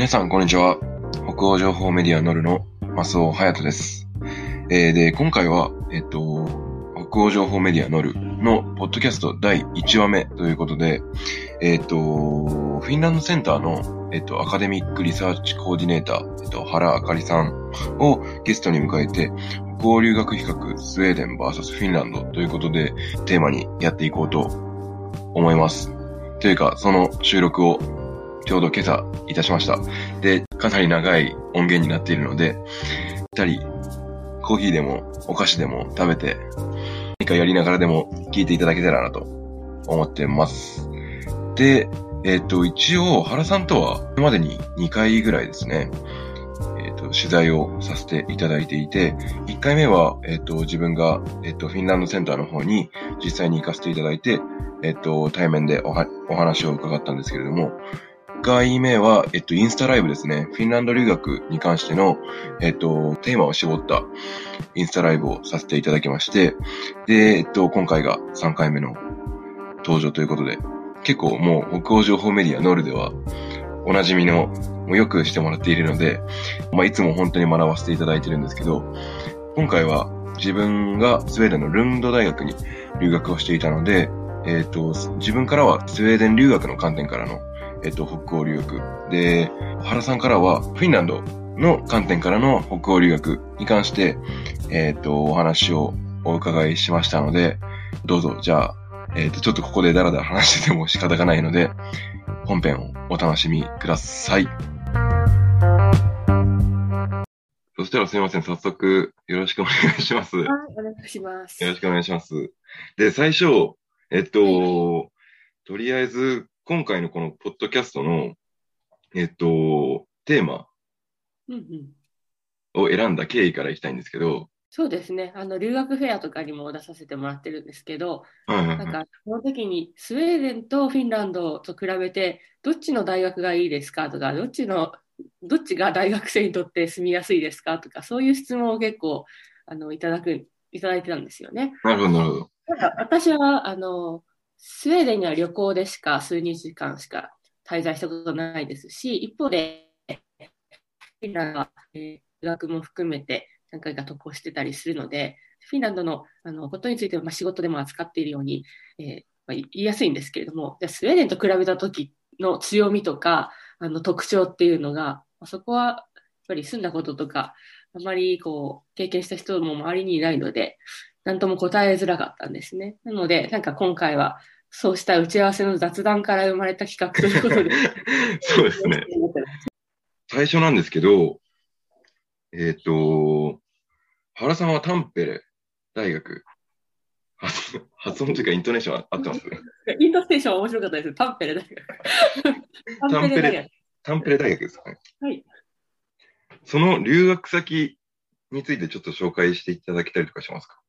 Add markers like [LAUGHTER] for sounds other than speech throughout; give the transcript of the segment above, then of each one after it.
皆さん、こんにちは。北欧情報メディアノルの増尾隼人です。えー、で、今回は、えっと、北欧情報メディアノルのポッドキャスト第1話目ということで、えっと、フィンランドセンターの、えっと、アカデミックリサーチコーディネーター、えっと、原あかりさんをゲストに迎えて、北欧留学比較スウェーデン VS フィンランドということで、テーマにやっていこうと思います。というか、その収録をちょうど今朝いたしました。で、かなり長い音源になっているので、二人、コーヒーでもお菓子でも食べて、何かやりながらでも聞いていただけたらなと思ってます。で、えっ、と、一応、原さんとは、今までに2回ぐらいですね、えっ、と、取材をさせていただいていて、1回目は、えっ、と、自分が、えっ、と、フィンランドセンターの方に実際に行かせていただいて、えっ、と、対面でお話を伺ったんですけれども、1回目は、えっと、インスタライブですね。フィンランド留学に関しての、えっと、テーマを絞ったインスタライブをさせていただきまして、で、えっと、今回が3回目の登場ということで、結構もう北欧情報メディアノールでは、おなじみの、もうよくしてもらっているので、まあ、いつも本当に学ばせていただいてるんですけど、今回は自分がスウェーデンのルンド大学に留学をしていたので、えっと、自分からはスウェーデン留学の観点からのえっと、北欧留学。で、原さんからは、フィンランドの観点からの北欧留学に関して、えっと、お話をお伺いしましたので、どうぞ、じゃあ、えっと、ちょっとここでダラダラ話してても仕方がないので、本編をお楽しみください。そしたらすいません、早速よろしくお願いします。よはい、お願いします。ろしくお願いします。で、最初、えっと、とりあえず、今回のこのポッドキャストの、えっと、テーマ。を選んだ経緯からいきたいんですけど、そうですね。あの、留学フェアとかにも出させてもらってるんですけど。なんか、その時にスウェーデンとフィンランドと比べて、どっちの大学がいいですかとか、どっちの、どっちが大学生にとって住みやすいですかとか、そういう質問を結構、あの、いただく、いただいてたんですよね。なるほど、なるほど。ただ私は、あの、スウェーデンには旅行でしか数日間しか滞在したことないですし、一方で、フィンランドは、留学も含めて何回か渡航してたりするので、フィンランドのあのことについては、まあ、仕事でも扱っているように、えーまあ、言いやすいんですけれども、じゃスウェーデンと比べた時の強みとかあの特徴っていうのが、そこはやっぱり住んだこととか、あまりこう経験した人も周りにいないので、なんとも答えづらかったんですね。なので、なんか今回は、そうした打ち合わせの雑談から生まれた企画ということで。[LAUGHS] そうですね。最初なんですけど、えっ、と、原さんはタンペレ大学、発 [LAUGHS] 発音というかイントネーション合ってますね。イントネーション面白かったです。タンペレ大学。タンペレ大学。タンペレ大学ですかね。はい。その留学先についてちょっと紹介していただけたりとかしますか？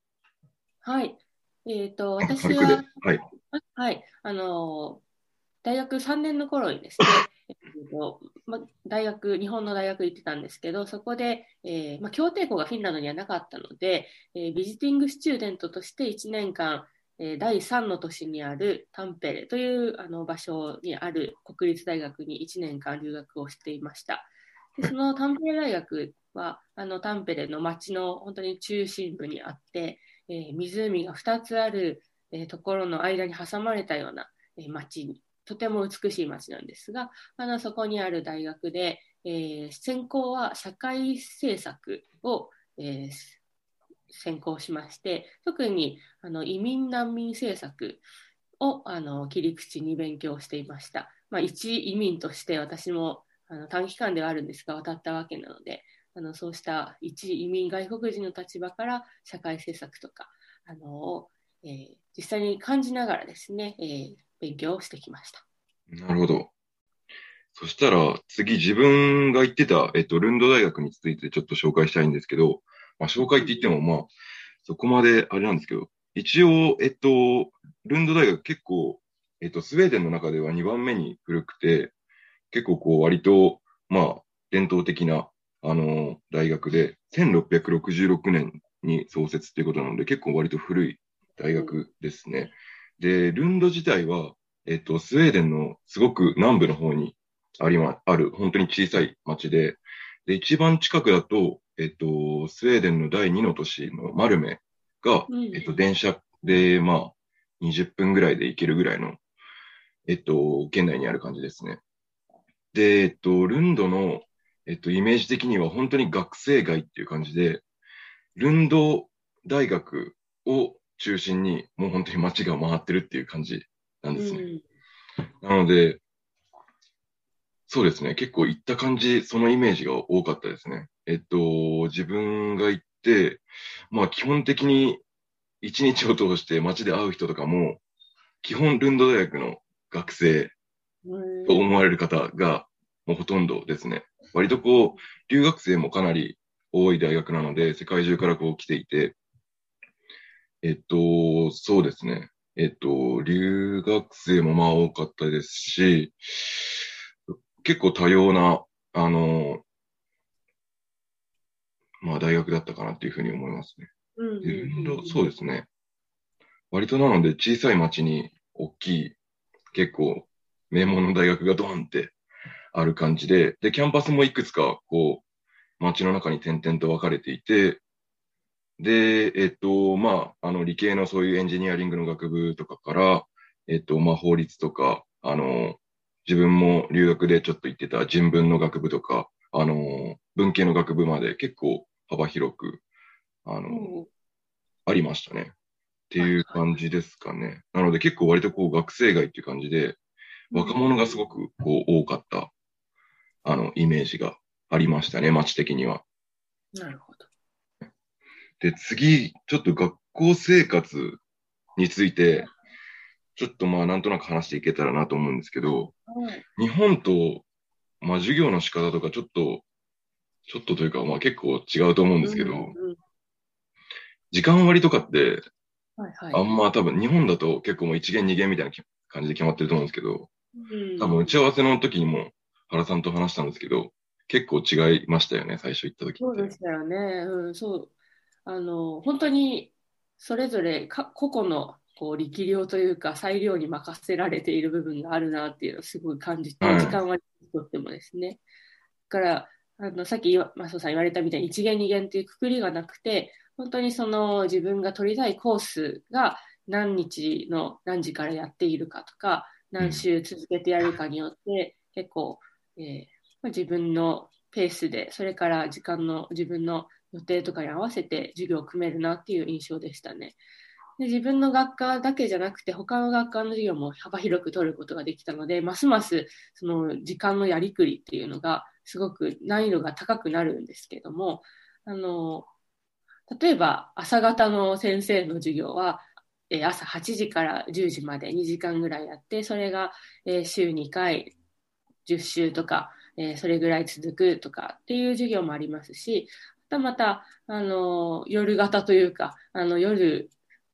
はい。えっ、と、私。は、はい。はい、あのー大学3年の頃にですね、[LAUGHS] えっとま、大学、日本の大学行ってたんですけど、そこで、えーま、協定校がフィンランドにはなかったので、えービジティングスチューデントとして1年間、えー第3の都市にあるタンペレというあの場所にある国立大学に1年間留学をしていました。でそのタンペレ大学は、あのタンペレの町の本当に中心部にあって、え湖が2つある、えところの間に挟まれたような、えー町に、とても美しい町なんですが、あのそこにある大学で、えー専攻は社会政策を、えー専攻しまして、特にあの移民難民政策をあの切り口に勉強していました。まあ、一移民として私もあの短期間ではあるんですが渡ったわけなので、あのそうした一移民外国人の立場から社会政策とかあのを、えー実際に感じながらですね、えー勉強をしてきました。なるほど。そしたら、次自分が行ってた、えっと、ルンド大学についてちょっと紹介したいんですけど、まあ、紹介って言っても、まあ、そこまであれなんですけど、一応、えっと、ルンド大学結構、えっと、スウェーデンの中では2番目に古くて、結構こう、割と、まあ、伝統的な、あの、大学で、1666年に創設っていうことなので、結構割と古い大学ですね。で、ルンド自体は、えっと、スウェーデンのすごく南部の方にありま、ある、本当に小さい町で、で、一番近くだと、えっと、スウェーデンの第2の都市のマルメが、うんえっと、電車で、まあ、20分ぐらいで行けるぐらいの、えっと、県内にある感じですね。で、えっと、ルンドの、えっと、イメージ的には本当に学生街っていう感じで、ルンド大学を中心に、もう本当に街が回ってるっていう感じなんですね。うんなので、そうですね。結構行った感じ、そのイメージが多かったですね。えっと、自分が行って、まあ基本的に一日を通して街で会う人とかも、基本ルンド大学の学生うんと思われる方がもうほとんどですね。割とこう、留学生もかなり多い大学なので、世界中からこう来ていて、えっと、そうですね。えっと、留学生もまあ多かったですし、結構多様な、あの、まあ大学だったかなっていうふうに思いますね。うんでうんうんそうですね。割となので小さい町に大きい、結構名門の大学がドーンってある感じで、で、キャンパスもいくつかこう、町の中に点々と分かれていて、で、えっと、まあ、あの、理系のそういうエンジニアリングの学部とかから、えっと、まあ、法律とか、あの、自分も留学でちょっと行ってた人文の学部とか、あの、文系の学部まで結構幅広く、あの、うんありましたね。っていう感じですかね。なので結構割とこう学生街っていう感じで、若者がすごくこう多かった、あの、イメージがありましたね、街的には。なるほど。で、次、ちょっと学校生活について、ちょっとまあなんとなく話していけたらなと思うんですけど、はい日本と、まあ授業の仕方とかちょっと、ちょっとというかまあ結構違うと思うんですけど、うんうん時間割とかって、はいはい。あんま多分日本だと結構もう一元二元みたいな感じで決まってると思うんですけど、うん多分打ち合わせの時にも原さんと話したんですけど、結構違いましたよね、最初行った時って。そうでしたよね。うん、そう。あの、本当にそれぞれか個々のこう力量というか裁量に任せられている部分があるなっていうのをすごい感じて、はい時間割にとってもですね。だから、あのさっきマスオさん言われたみたいに一元二元っていうくくりがなくて、本当にその自分が取りたいコースが何日の何時からやっているかとか、何週続けてやるかによって、結構、えー自分のペースで、それから時間の自分の予定とかに合わせて授業を組めるなっていう印象でしたね。で自分の学科だけじゃなくて、他の学科の授業も幅広く取ることができたので、ますますその時間のやりくりっていうのが、すごく難易度が高くなるんですけども、あの例えば朝方の先生の授業は、え朝8時から10時まで2時間ぐらいやって、それが、え週2回、10週とか、えーそれぐらい続くとかっていう授業もありますし、またまた、あの夜型というか、あの夜、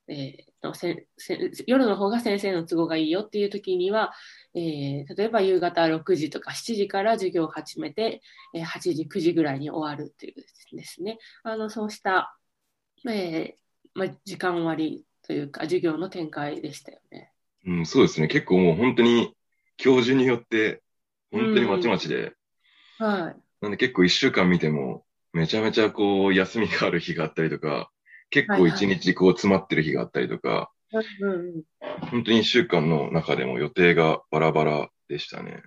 えーのせせ夜の方が先生の都合がいいよっていう時には、えー例えば夕方6時とか7時から授業を始めて、えー8時、9時ぐらいに終わるっていうですね、あのそうした、えーま、時間割というか、授業の展開でしたよね。うん、そうですね。結構もう本当に教授によって、本当にまちまちで、はい。なんで結構一週間見ても、めちゃめちゃこう休みがある日があったりとか、結構一日こう詰まってる日があったりとか、本当に一週間の中でも予定がバラバラでしたね。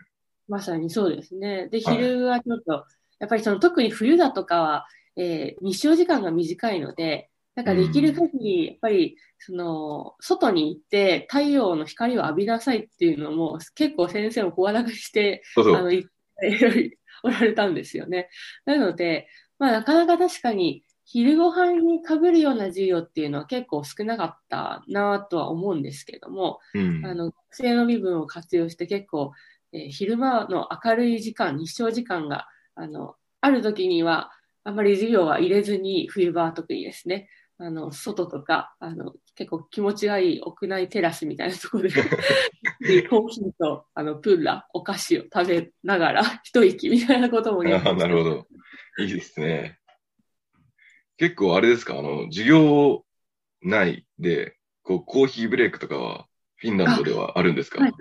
まさにそうですね。で、はい昼はちょっと、やっぱりその特に冬だとかは、えー日照時間が短いので、なんかできる限り、やっぱり、その、外に行って太陽の光を浴びなさいっていうのも、結構先生も声高にして、そうそう。あの、言っておられたんですよね。なので、まあなかなか確かに、昼ご飯に被るような授業っていうのは結構少なかったなとは思うんですけども、うん。あの、学生の身分を活用して結構、えー昼間の明るい時間、日照時間が、あの、ある時には、あまり授業は入れずに、冬場は特にですね、あの、外とか、あの、結構気持ちがいい屋内テラスみたいなところで、でコーヒーと、あの、プーラ、お菓子を食べながら、一息みたいなこともああ、なるほど。いいですね。結構あれですか、あの、授業内で、こう、コーヒーブレイクとかは、フィンランドではあるんですか？はい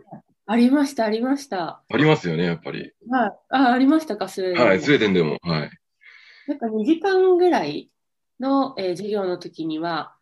ありました、ありました。ありますよね、やっぱり。はい。あ、ありましたか、スウェーデンも。はい、スウェーデンでも。はい。なんか2時間ぐらいの、えー授業の時には、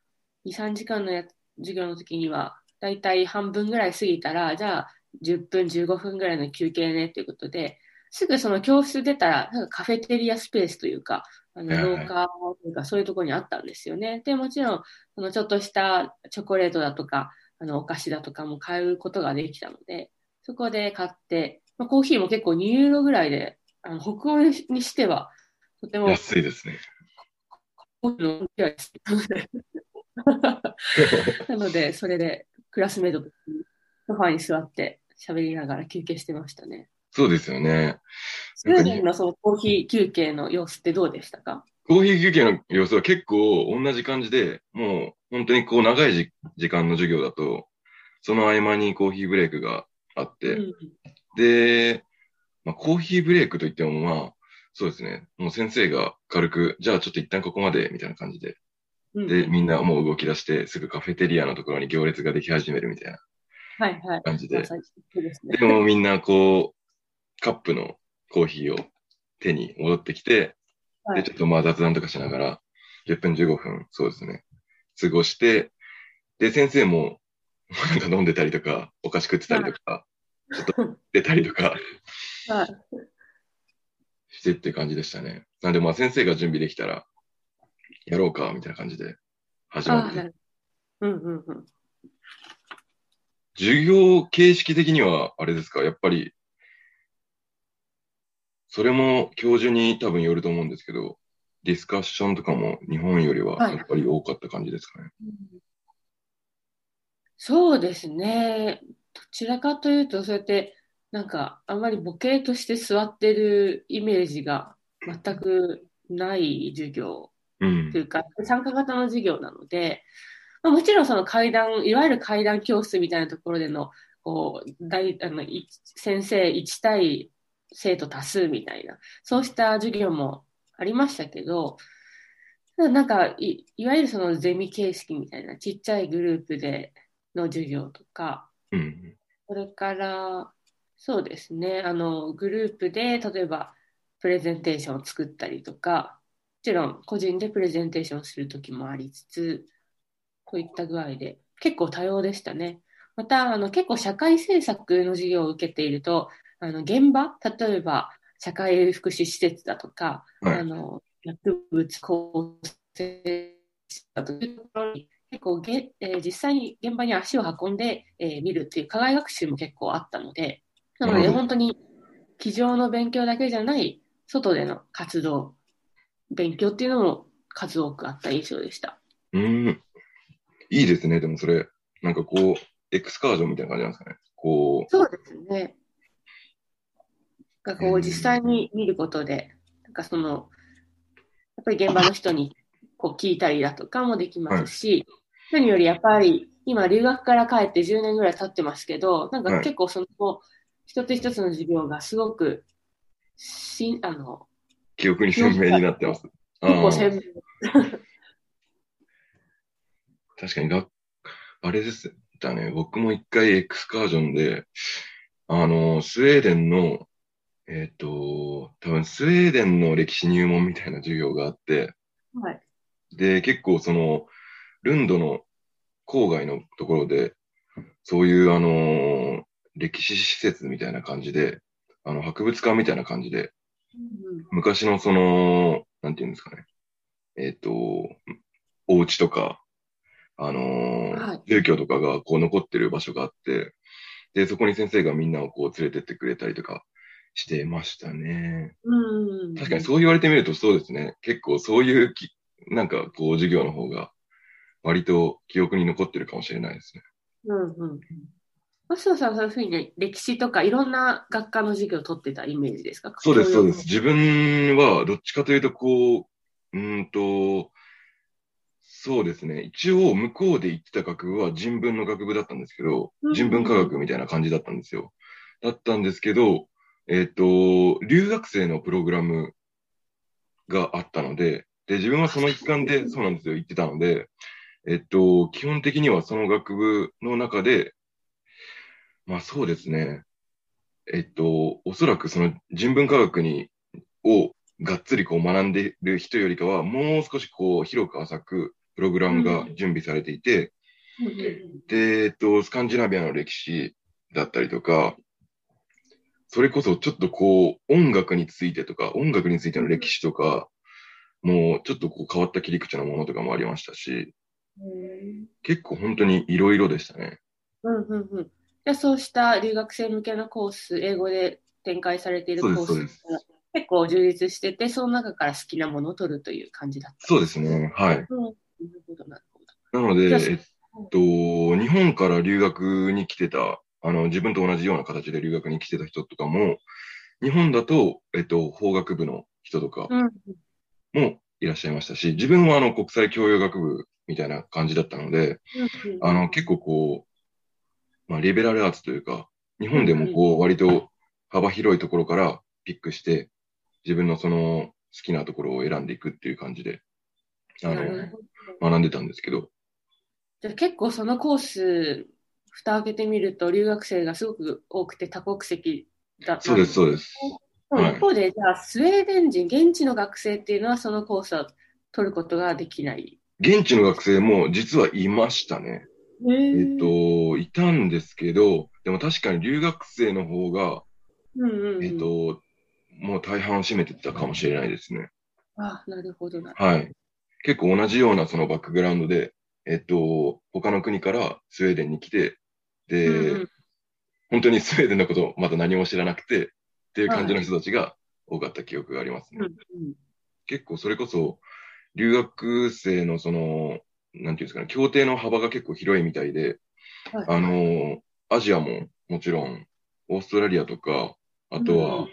2、3時間のや授業の時には、だいたい半分ぐらい過ぎたら、じゃあ10分、15分ぐらいの休憩ねということで、すぐその教室出たら、なんかカフェテリアスペースというか、あの廊下というか、そういうところにあったんですよね。で、もちろん、そのちょっとしたチョコレートだとか、あのお菓子だとかも買うことができたので、そこで買って、まあ、コーヒーも結構2ユーロぐらいで、あの北欧にしては、とても安いですね。の [LAUGHS] なので、それでクラスメートとソファーに座って喋りながら休憩してましたね。そうですよね。スウェーデンのそのコーヒー休憩の様子ってどうでしたか？コーヒー休憩の様子は結構同じ感じで、もう本当にこう長いじ時間の授業だと、その合間にコーヒーブレイクがあって、うんで、まあ、コーヒーブレイクといってもまあ、そうですね。もう先生が軽く、じゃあちょっと一旦ここまで、みたいな感じで。うん。で、みんなもう動き出して、すぐカフェテリアのところに行列ができ始めるみたいな。はいはい。感じで。でもみんなこう、カップのコーヒーを手に戻ってきて、で、はい。ちょっとまあ雑談とかしながら、10分15分、そうですね、過ごして、で、先生も、なんか飲んでたりとか、お菓子食ってたりとか、ちょっと出たりとか。はいしてって感じでしたね。なんでまあ先生が準備できたら、やろうか、みたいな感じで始まって。うんうんうん。授業形式的には、あれですか、やっぱり、それも教授に多分よると思うんですけど、ディスカッションとかも日本よりははいやっぱり多かった感じですかね。そうですね。どちらかというと、そうやって、なんか、あんまりボケとして座ってるイメージが全くない授業うんとい。うか、参加型の授業なので、まあ、もちろんその階段、いわゆる階段教室みたいなところでの、こう、大、あの、い先生1対生徒多数みたいな、そうした授業もありましたけど、ただなんかい、いわゆるそのゼミ形式みたいなちっちゃいグループでの授業とか、うん。それから、そうですね、あの、グループで、例えば、プレゼンテーションを作ったりとか、もちろん個人でプレゼンテーションするときもありつつ、こういった具合で、結構多様でしたね。また、あの、結構社会政策の授業を受けていると、あの、現場、例えば、社会福祉施設だとか、はいあの、薬物構成だというところに、結構げ、えー実際に現場に足を運んで、えー見るっていう課外学習も結構あったので、なので本当に机上の勉強だけじゃない外での活動、勉強っていうのも数多くあった印象でした。うん。いいですね。でもそれ、なんかこう、エクスカージョンみたいな感じなんですかね。こそうですね。なんかこう実際に見ることで、なんかその、やっぱり現場の人にこう聞いたりだとかもできますし、何よりやっぱり今留学から帰って10年ぐらい経ってますけど、なんか結構その、一つ一つの授業がすごくしあの、う、記憶に鮮明になってます。あ結構あ鮮明。[LAUGHS] 確かにが、あれです。だね。僕も一回エクスカージョンで、あの、スウェーデンの、えっ、と、多分スウェーデンの歴史入門みたいな授業があって、はい。で、結構その、ルンドの郊外のところで、そういうあの、歴史施設みたいな感じで、あの、博物館みたいな感じで、うん昔のその、なんていうんですかね。えっ、と、お家とか、あのーはい住居とかがこう残ってる場所があって、で、そこに先生がみんなをこう連れてってくれたりとかしてましたね。うん。確かにそう言われてみるとそうですね。結構そういうき、なんかこう授業の方が割と記憶に残ってるかもしれないですね。うんうんうん。マスオさんはそういうふうに歴史とかいろんな学科の授業を取ってたイメージですか？そうです、そうです。教自分はどっちかというと、こう、うーんと、そうですね。一応、向こうで行ってた学部は人文の学部だったんですけどう、ん人文科学みたいな感じだったんですよ。だったんですけど、えっ、と、留学生のプログラムがあったので、で、自分はその一環で、そうなんですよ、行ってたので、えっと、基本的にはその学部の中で、まあそうですね。えっと、おそらくその人文科学に、をがっつりこう学んでいる人よりかは、もう少しこう広く浅くプログラムが準備されていて、で、えっと、スカンジナビアの歴史だったりとか、それこそちょっとこう音楽についてとか、音楽についての歴史とか、もうちょっとこう変わった切り口のものとかもありましたし、結構本当にいろいろでしたね。うんうんうん。でそうした留学生向けのコース、英語で展開されているコース結構充実してて、その中から好きなものを取るという感じだったそうですね。はい。うん、なるほど、なるほど。なので、えっと、日本から留学に来てた、あの、自分と同じような形で留学に来てた人とかも、日本だと、えっと、法学部の人とかもいらっしゃいましたし、自分はあの、国際教養学部みたいな感じだったので、あの、結構こう、まあ、リベラルアーツというか、日本でもこう、割と幅広いところからピックして、自分のその好きなところを選んでいくっていう感じで、あの、学んでたんですけど。じゃ結構そのコース、蓋開けてみると留学生がすごく多くて多国籍だったそうです、そうです。一方で、はい、じゃあスウェーデン人、現地の学生っていうのはそのコースは取ることができない現地の学生も実はいましたね。えっと、いたんですけど、でも確かに留学生の方が、うんうんうん、えっと、もう大半を占めてたかもしれないですね。あなるほどな。はい。結構同じようなそのバックグラウンドで、えっと、他の国からスウェーデンに来て、で、うんうん、本当にスウェーデンのことまだ何も知らなくて、っていう感じの人たちが多かった記憶がありますね。はいうんうん、結構それこそ、留学生のその、なんていうんですかね、協定の幅が結構広いみたいで、はい、あの、アジアももちろん、オーストラリアとか、あとは、うん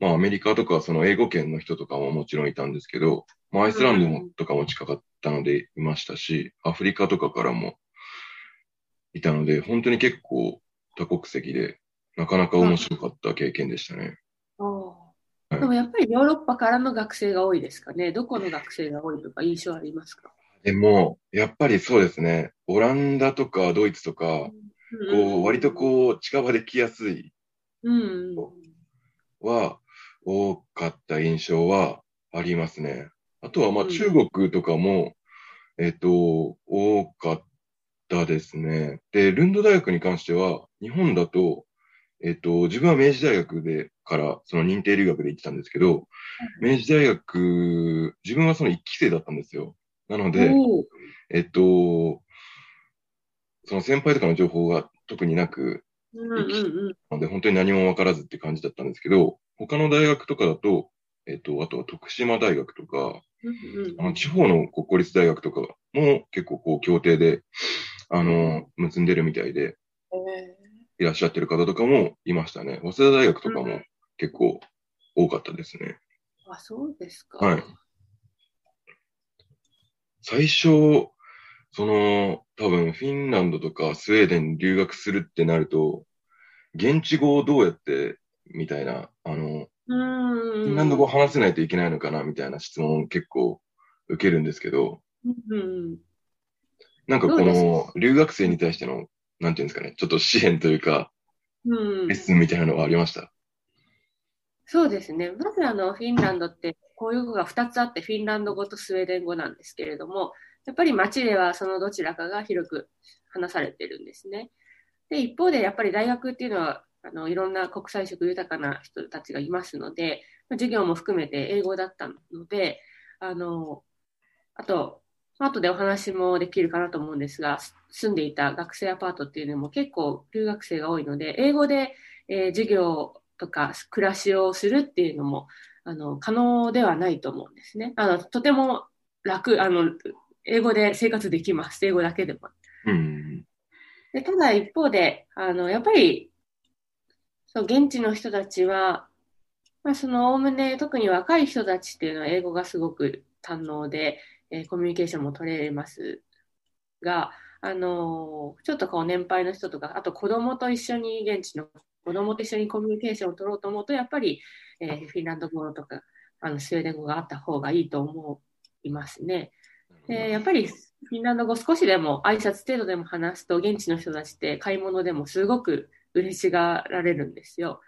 まあアメリカとかその英語圏の人とかももちろんいたんですけど、まあアイスランドもとかも近かったのでいましたし、アフリカとかからもいたので、本当に結構多国籍で、なかなか面白かった経験でしたね。はい、でもやっぱりヨーロッパからの学生が多いですかね。どこの学生が多いとか印象ありますか？でも、やっぱりそうですね。オランダとかドイツとか、こう、割とこう、近場で来やすいは、多かった印象はありますね。あとは、まあ、中国とかも、うん、えっ、と、多かったですね。で、ルンド大学に関しては、日本だと、えっ、と、自分は明治大学でから、その認定留学で行ってたんですけど、うん、明治大学、自分はその1期生だったんですよ。なので、えっと、その先輩とかの情報が特になく、うんうんうん、ので本当に何も分からずって感じだったんですけど、他の大学とかだと、えっと、あとは徳島大学とか、うんうん、あの地方の国公立大学とかも結構こう協定で、あの、結んでるみたいで、いらっしゃってる方とかもいましたね。早稲田大学とかも結構多かったですね。うん、あ、そうですか。はい。最初、その、多分フィンランドとかスウェーデンに留学するってなると、現地語をどうやってみたいな、あの、フィンランド語話せないといけないのかなみたいな質問を結構受けるんですけど、うん、なんかこの留学生に対しての、なんていうんですかね、ちょっと支援というか、うん、レッスンみたいなのはありました？そうですね。まずあの、フィンランドって公用語が2つあって、フィンランド語とスウェーデン語なんですけれども、やっぱり街ではそのどちらかが広く話されてるんですね。で、一方でやっぱり大学っていうのはあのいろんな国際色豊かな人たちがいますので、授業も含めて英語だったので、あのあと、後でお話もできるかなと思うんですが、住んでいた学生アパートっていうのも結構留学生が多いので、英語で、えー、授業とか暮らしをするっていうのもあの可能ではないと思うんですね。あのとても楽あの、英語で生活できます、英語だけでも。うん、でただ一方であの、やっぱりそう現地の人たちは、まあ、そのおおむね特に若い人たちっていうのは英語がすごく堪能で、えー、コミュニケーションも取れますが、あのー、ちょっとこう年配の人とか、あと子供と一緒に現地の子供と一緒にコミュニケーションを取ろうと思うと、やっぱり、えー、フィンランド語とかあのスウェーデン語があった方がいいと思いますね。でやっぱりフィンランド語少しでも挨拶程度でも話すと現地の人たちって買い物でもすごく嬉しがられるんですよ。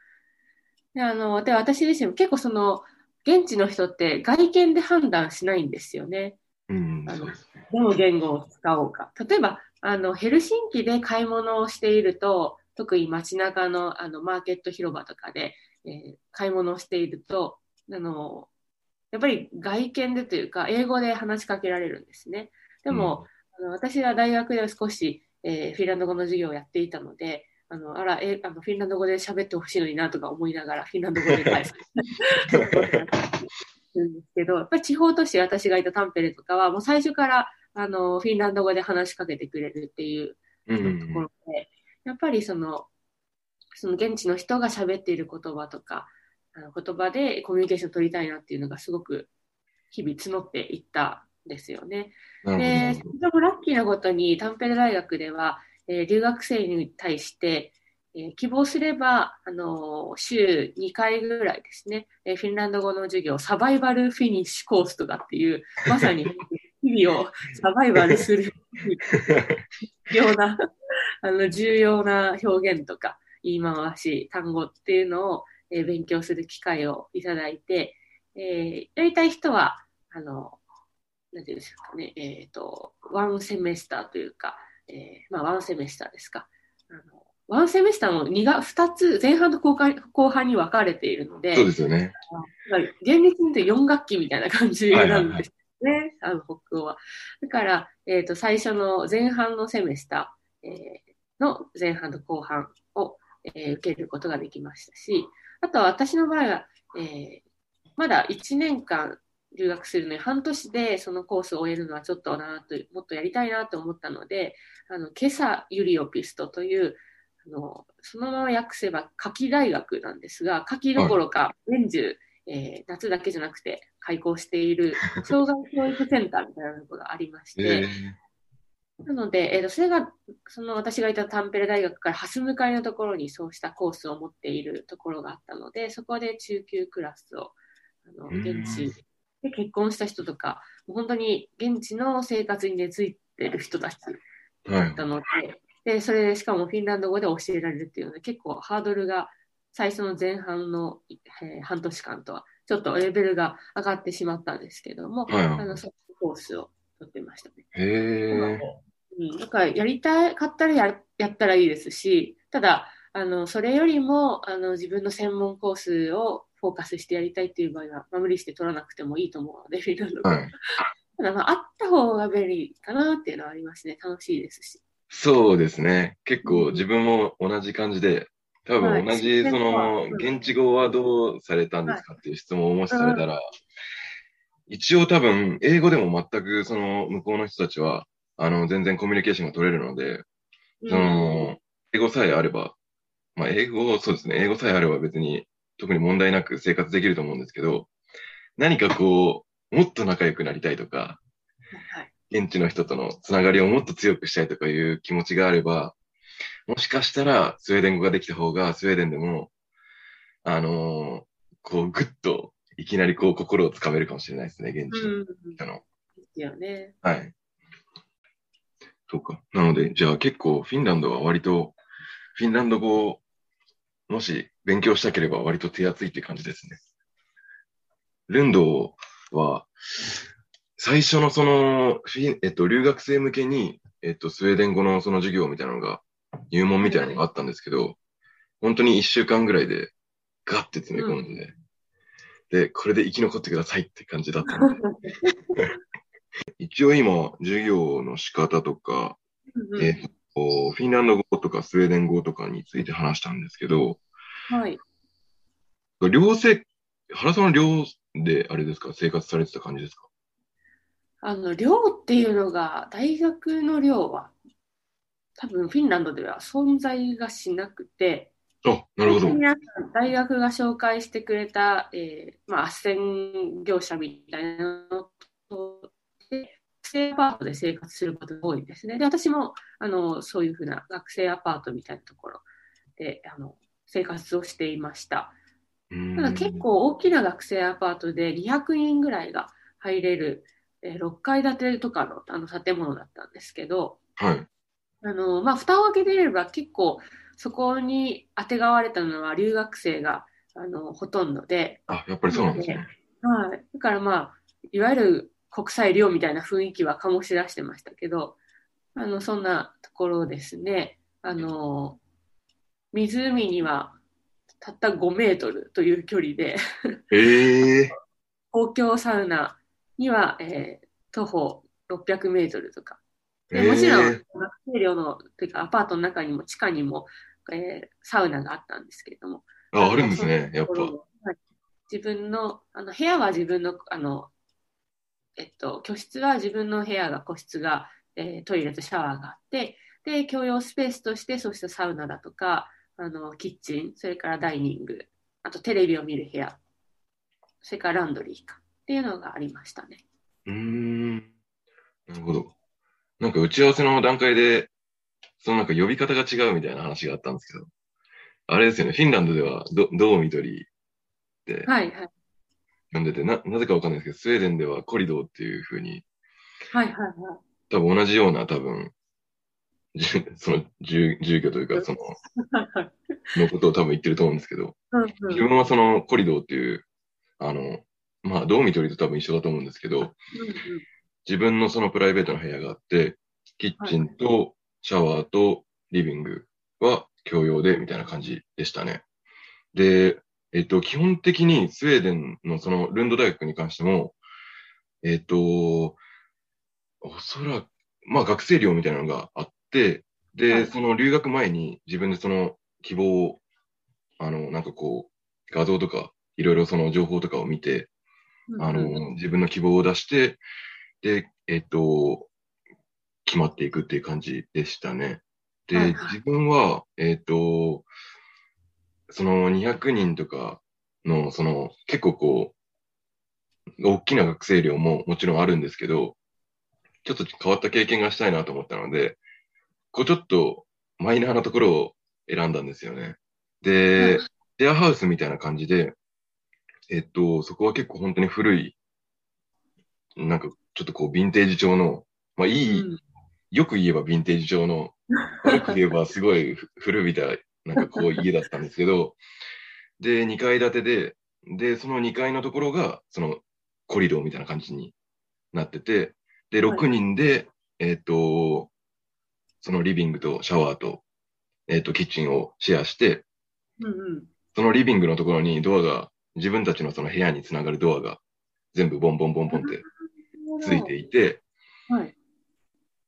で、あの、で、私自身も結構その、現地の人って外見で判断しないんですよね。うん、あの、どの言語を使おうか。例えば、あの、ヘルシンキで買い物をしていると、特に街中のあのマーケット広場とかで、えー、買い物をしていると、あの、やっぱり外見でというか、英語で話しかけられるんですね。でも、うん、あの私は大学では少し、えー、フィンランド語の授業をやっていたので、あの、あら、え、あの、フィンランド語で喋ってほしいのになとか思いながら、フィンランド語で返す。んですけど、やっぱり地方都市、私がいたタンペレとかは、もう最初から、あの、フィンランド語で話しかけてくれるっていうところで、やっぱりその、その現地の人が喋っている言葉とか、あの言葉でコミュニケーション取りたいなっていうのがすごく日々募っていったんですよね。で、とてもラッキーなことにタンペレ大学では、えー、留学生に対して、えー、希望すれば、あのー、週2回ぐらいですね、えー、フィンランド語の授業、サバイバルフィニッシュコースとかっていう、[LAUGHS] まさに日々をサバイバルする [LAUGHS] ような、あの、重要な表現とか、言い回し、単語っていうのを、えー、勉強する機会をいただいて、えー、やりたい人は、あの、なんていうんですかね、えっ、ー、と、ワンセメスターというか、えー、まあ、ワンセメスターですか。あのワンセメスターも2が2つ、前半と後半後半に分かれているので、そうですよね。厳密に言うと4学期みたいな感じなんですね、はいはいはい、あの北欧は。だから、えっ、ー、と、最初の前半のセメスター、えー、の前半と後半を、えー、受けることができましたし、あとは私の場合は、えー、まだ1年間留学するのに半年でそのコースを終えるのはちょっとなと、もっとやりたいなと思ったので、あの、今朝ユリオピストという、あの、そのまま訳せば夏季大学なんですが、夏季どころか年中、えー、夏だけじゃなくて開校している障害教育センターみたいなとこがありまして、なので、えーと、それが、その私がいたタンペレ大学からハス向かいのところにそうしたコースを持っているところがあったので、そこで中級クラスを、あの、現地で結婚した人とか、本当に現地の生活に根付いてる人たちだったので、はい、で、それでしかもフィンランド語で教えられるっていうので、結構ハードルが最初の前半の、えー、半年間とは、ちょっとレベルが上がってしまったんですけども、はい、あの、そのコースを取ってましたね。へうん、だからやりたかったらややったらいいですし、ただ、あの、それよりも、あの、自分の専門コースをフォーカスしてやりたいっていう場合は、まあ、無理して取らなくてもいいと思うので、フィンランド語。はい、ただ、まあ、あった方が便利かなっていうのはありますね。楽しいですし。そうですね。結構自分も同じ感じで、多分同じ、その、現地語はどうされたんですかっていう質問をもしされたら、一応多分、英語でも全くその向こうの人たちは、あの、全然コミュニケーションが取れるので、その、英語さえあれば、まあ、英語、そうですね、英語さえあれば別に特に問題なく生活できると思うんですけど、何かこう、もっと仲良くなりたいとか、はい、現地の人とのつながりをもっと強くしたいとかいう気持ちがあれば、もしかしたらスウェーデン語ができた方がスウェーデンでも、あのー、こう、ぐっといきなりこう心をつかめるかもしれないですね、現地の人の。ですよね。はい。そうか。なので、じゃあ結構フィンランドは割と、フィンランド語をもし勉強したければ割と手厚いって感じですね。ルンドは、最初のその、えっと、留学生向けに、えっと、スウェーデン語のその授業みたいなのが、入門みたいなのがあったんですけど、本当に一週間ぐらいでガッて詰め込んで、うん、で、これで生き残ってくださいって感じだったので。[LAUGHS] 一応今、授業の仕方とか、うん、えっと、フィンランド語とかスウェーデン語とかについて話したんですけど、はい。寮生、原さんは寮であれですか、生活されてた感じですか？あの、寮っていうのが、大学の寮は、多分フィンランドでは存在がしなくて、あ、なるほど。大学が紹介してくれた、えー、まあ、斡旋業者みたいなのと、学生アパートで生活することが多いですね。で、私も、あの、そういうふうな学生アパートみたいなところで、あの、生活をしていました。ただ結構大きな学生アパートで200人ぐらいが入れる、えー、6階建てとかのあの建物だったんですけど、はい。あの、まあ、蓋を開けてみれば結構そこにあてがわれたのは留学生があのほとんどで、あ、やっぱりそうなんですね。はい、だからまあ、いわゆる国際寮みたいな雰囲気は醸し出してましたけど、あのそんなところですね。あの湖にはたった5メートルという距離でええ公共サウナには、えー徒歩600メートルとか。もちろん、え学生寮の、というかアパートの中にも地下にも、えーサウナがあったんですけれども。あ、あるんですね、やっぱ。はい自分の、あの、部屋は自分の、あの、えっと、居室は自分の部屋が、個室が、えートイレとシャワーがあって、で、共用スペースとして、そうしたサウナだとか、あの、キッチン、それからダイニング、あとテレビを見る部屋、それからランドリーか、っていうのがありましたね。うーん。なるほど。なんか打ち合わせの段階で、そのなんか呼び方が違うみたいな話があったんですけど、あれですよね、フィンランドではドドーミトリーって。はい、はい。呼んでて、な、なぜかわかんないですけど、スウェーデンではコリドーっていう風に、はい、はい、はい。多分同じような多分、じ [LAUGHS] ゅその住住居というか、その、はいはいのことを多分言ってると思うんですけど、うんうん。自分はそのコリドーっていう、あの、まあ、ドーミトリーと多分一緒だと思うんですけど、うんうん。自分のそのプライベートな部屋があって、キッチンとシャワーとリビングは共用でみたいな感じでしたね。で、えっと、基本的にスウェーデンのそのルンド大学に関しても、えっと、おそらく、まあ学生寮みたいなのがあって、で、はいその留学前に自分でその希望を、あの、なんかこう、画像とか、いろいろその情報とかを見て、うんあの、自分の希望を出して、で、えっと、決まっていくっていう感じでしたね。で、はいはい自分は、えっと、その200人とかの、その、結構こう、大きな学生寮ももちろんあるんですけど、ちょっと変わった経験がしたいなと思ったので、こうちょっとマイナーなところを選んだんですよね。で、シェアハウスみたいな感じで、えっと、そこは結構本当に古い、なんかちょっとこうヴィンテージ調の、まあいい、うんよく言えばヴィンテージ調の、[LAUGHS] 悪く言えばすごいふ古びた、なんかこう家だったんですけど、で、2階建てで、で、その2階のところが、そのコリドーみたいな感じになってて、で、はい。6人で、えっと、そのリビングとシャワーと、えっと、キッチンをシェアして、うんうん。そのリビングのところにドアが、自分たちのその部屋につながるドアが全部ボンボンボンボンってついていて、はい。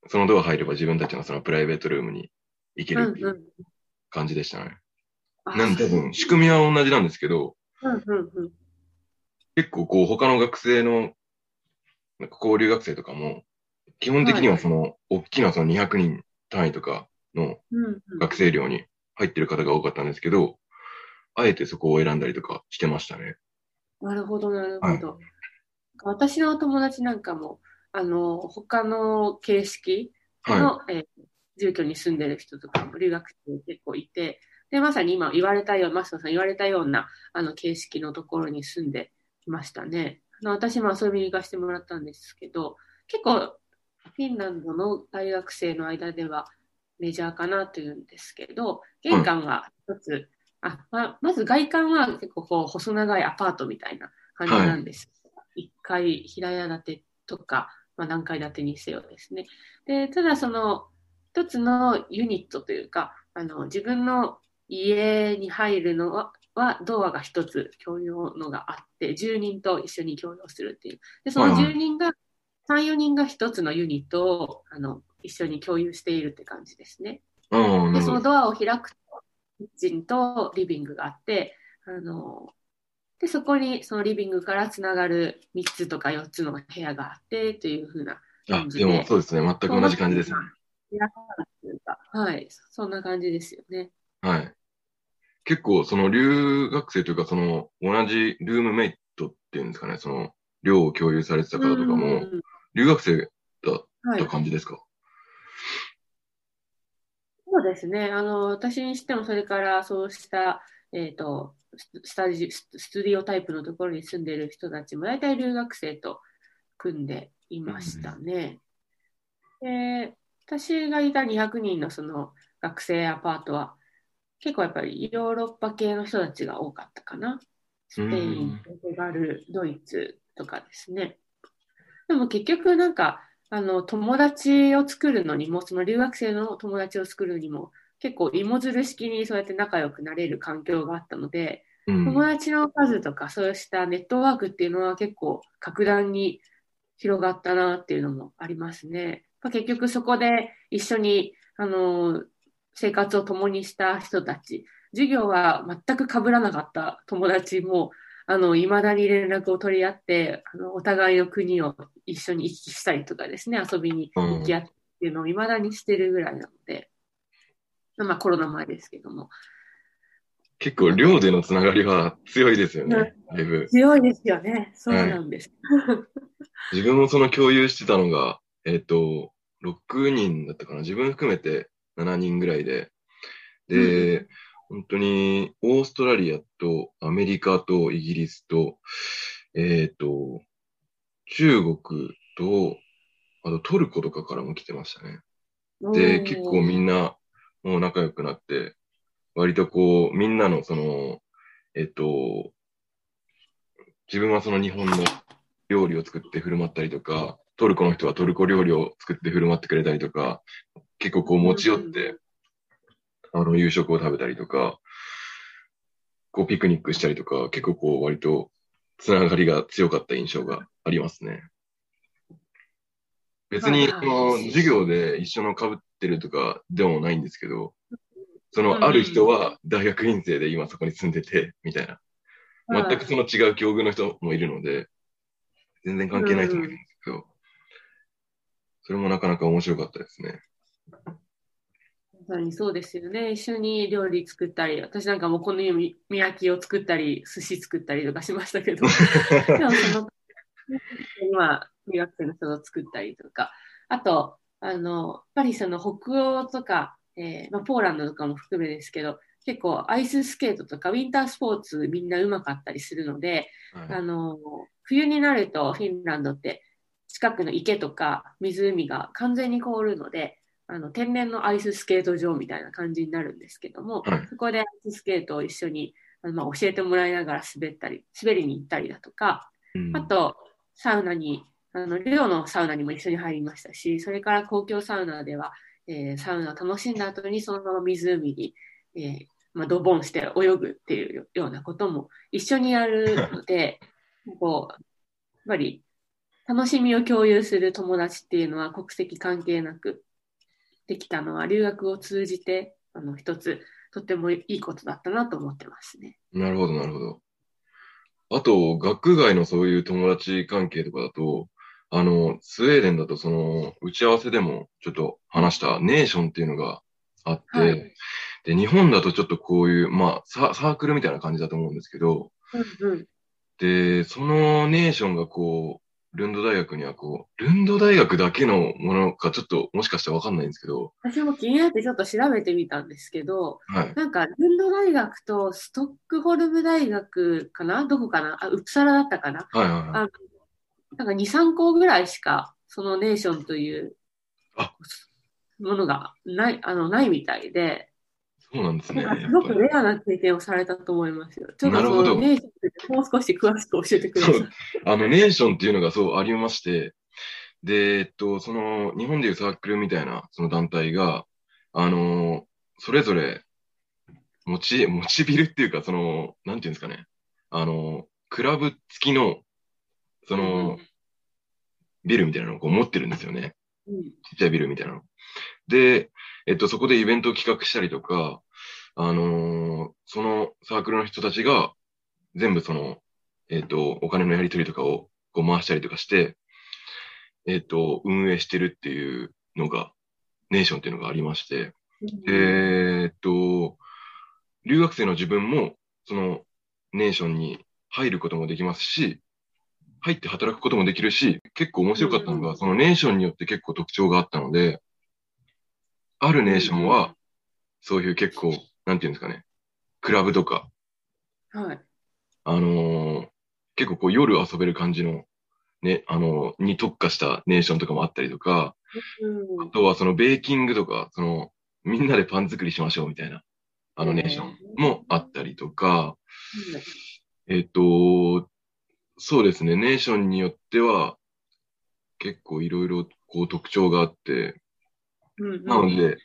そのドア入れば自分たちのそのプライベートルームに行けるっていうんう。うん感じでしたね。あなんで多分仕組みは同じなんですけど、うんうんうん。結構こう他の学生の、なんか交流学生とかも、基本的にはその、大きなその200人単位とかのうんうん学生寮に入ってる方が多かったんですけど、あえてそこを選んだりとかしてましたね。なるほど、なるほど。私のお友達なんかも、あの、他の形式の、はえー住居に住んでる人とかも留学生結構いて、で、まさに今言われたよう、マスターさん言われたような、あの、形式のところに住んでいましたね。あの私も遊びに行かせてもらったんですけど、結構、フィンランドの大学生の間ではメジャーかなというんですけど、玄関が一つ、あままず外観は結構こう細長いアパートみたいな感じなんです。一階平屋建てとか、まあ、何階建てにせよですね。で、ただその一つのユニットというか、あの自分の家に入るのははドアが一つ共用のがあって、住人と一緒に共用するっていう。で、その住人が、3、4人が一つのユニットをあの一緒に共有しているって感じですね。で、その。ドアを開くと、キッチンとリビングがあって、あの、で、そこにそのリビングからつながる3つとか4つの部屋があって、というふうなあ、感じで。でもそうですね。全く同じ感じですね。はい、そんな感じですよね。はい。結構、その留学生というか、その同じルームメイトっていうんですかね、その寮を共有されてた方とかうんも、うん留学生だっはいた、感じですか、そうですね。あの、私にしても、それからそうした、えっと、ススタジススタディオタイプのところに住んでいる人たちも、大体留学生と組んでいましたね。で、私がいた200人のその学生アパートは、結構やっぱりヨーロッパ系の人たちが多かったかな。スペイン、ポルトガル、ドイツとかですね。でも結局なんか、あの、友達を作るのにも、その留学生の友達を作るにも、結構芋づる式にそうやって仲良くなれる環境があったので、うん、友達の数とかそうしたネットワークっていうのは結構格段に広がったなっていうのもありますね。結局そこで一緒に、あの、生活を共にした人たち、授業は全く被らなかった友達も、あの、未だに連絡を取り合って、あの、お互いの国を一緒に行き来したりとかですね、遊びに行き合ってっていうのを未だにしてるぐらいなので、うん、まあコロナ前ですけども。結構寮でのつながりは強いですよね、だいぶ。強いですよね。そうなんです。はい、自分もその共有してたのが、えっ、ー、と、6人だったかな。自分含めて7人ぐらいで。で、うん、本当に、オーストラリアとアメリカとイギリスと、えっ、ー、と、中国と、あとトルコとかからも来てましたね。で、結構みんなもう仲良くなって、割とこう、みんなのその、えっと、自分はその日本の料理を作って振る舞ったりとか、トルコの人はトルコ料理を作って振る舞ってくれたりとか、結構こう持ち寄って、あの、夕食を食べたりとか、こうピクニックしたりとか、結構こう割とつながりが強かった印象がありますね。別に、その、授業で一緒の被ってるとかでもないんですけど、その、ある人は大学院生で今そこに住んでて、みたいな。全くその違う境遇の人もいるので、全然関係ない人もいるんですけど、それもなかなか面白かったですね。まさにそうですよね。一緒に料理作ったり、私なんかもこのみ焼きを作ったり、寿司作ったりとかしましたけど、[LAUGHS] でもその、[LAUGHS] 今、留学生の人を作ったりとか、あと、あの、やっぱりその北欧とか、えーまあ、ポーランドとかも含めですけど、結構アイススケートとかウィンタースポーツみんなうまかったりするので、はい、あの冬になるとフィンランドって近くの池とか湖が完全に凍るのであの天然のアイススケート場みたいな感じになるんですけども、はい、そこでアイススケートを一緒にあの、まあ、教えてもらいながら滑ったり滑りに行ったりだとか、うん、あとサウナにあの寮のサウナにも一緒に入りましたしそれから公共サウナでは、えー、サウナを楽しんだ後にそのまま湖に、えーまあ、ドボンして泳ぐっていうようなことも一緒にやるので [LAUGHS] こうやっぱり楽しみを共有する友達っていうのは国籍関係なくできたのは留学を通じてあの一つとってもいいことだったなと思ってますね。なるほど、なるほど。あと、学外のそういう友達関係とかだと、あの、スウェーデンだとその、打ち合わせでもちょっと話したネーションっていうのがあって、はい、で、日本だとちょっとこういう、まあサ、サークルみたいな感じだと思うんですけど、うんうん、で、そのネーションがこう、ルンド大学にはこう、ルンド大学だけのものかちょっともしかしたらわかんないんですけど。私も気になってちょっと調べてみたんですけど、はい、なんかルンド大学とストックホルム大学かな？どこかな？あ、ウプサラだったかな？はいはいはい。あなんか2、3校ぐらいしか、そのネーションというものがない、あの、ないみたいで、そうなんですね。すごくレアな経験をされたと思いますよ。ちょっとそのネーションもう少し詳しく教えてください。あの、ネーションっていうのがそうありまして、で、えっと、その、日本でいうサークルみたいな、その団体が、あの、それぞれ、持ち、持ちビルっていうか、その、なんていうんですかね、あの、クラブ付きの、その、うん、ビルみたいなのをこう持ってるんですよね。うん、ちっちゃいビルみたいなの。で、えっと、そこでイベントを企画したりとか、あのー、そのサークルの人たちが、全部その、えっと、お金のやり取りとかをこう回したりとかして、えっと、運営してるっていうのが、ネーションっていうのがありまして、えっと、留学生の自分も、その、ネーションに入ることもできますし、入って働くこともできるし、結構面白かったのが、そのネーションによって結構特徴があったので、あるネーションは、そういう結構、なんていうんですかね、クラブとか、はい。あのー、結構こう夜遊べる感じの、ね、あのー、に特化したネーションとかもあったりとか、うん、あとはそのベーキングとか、その、みんなでパン作りしましょうみたいな、あのネーションもあったりとか、うん。えっと、そうですね、ネーションによっては結構いろいろこう特徴があって、うんうんなので、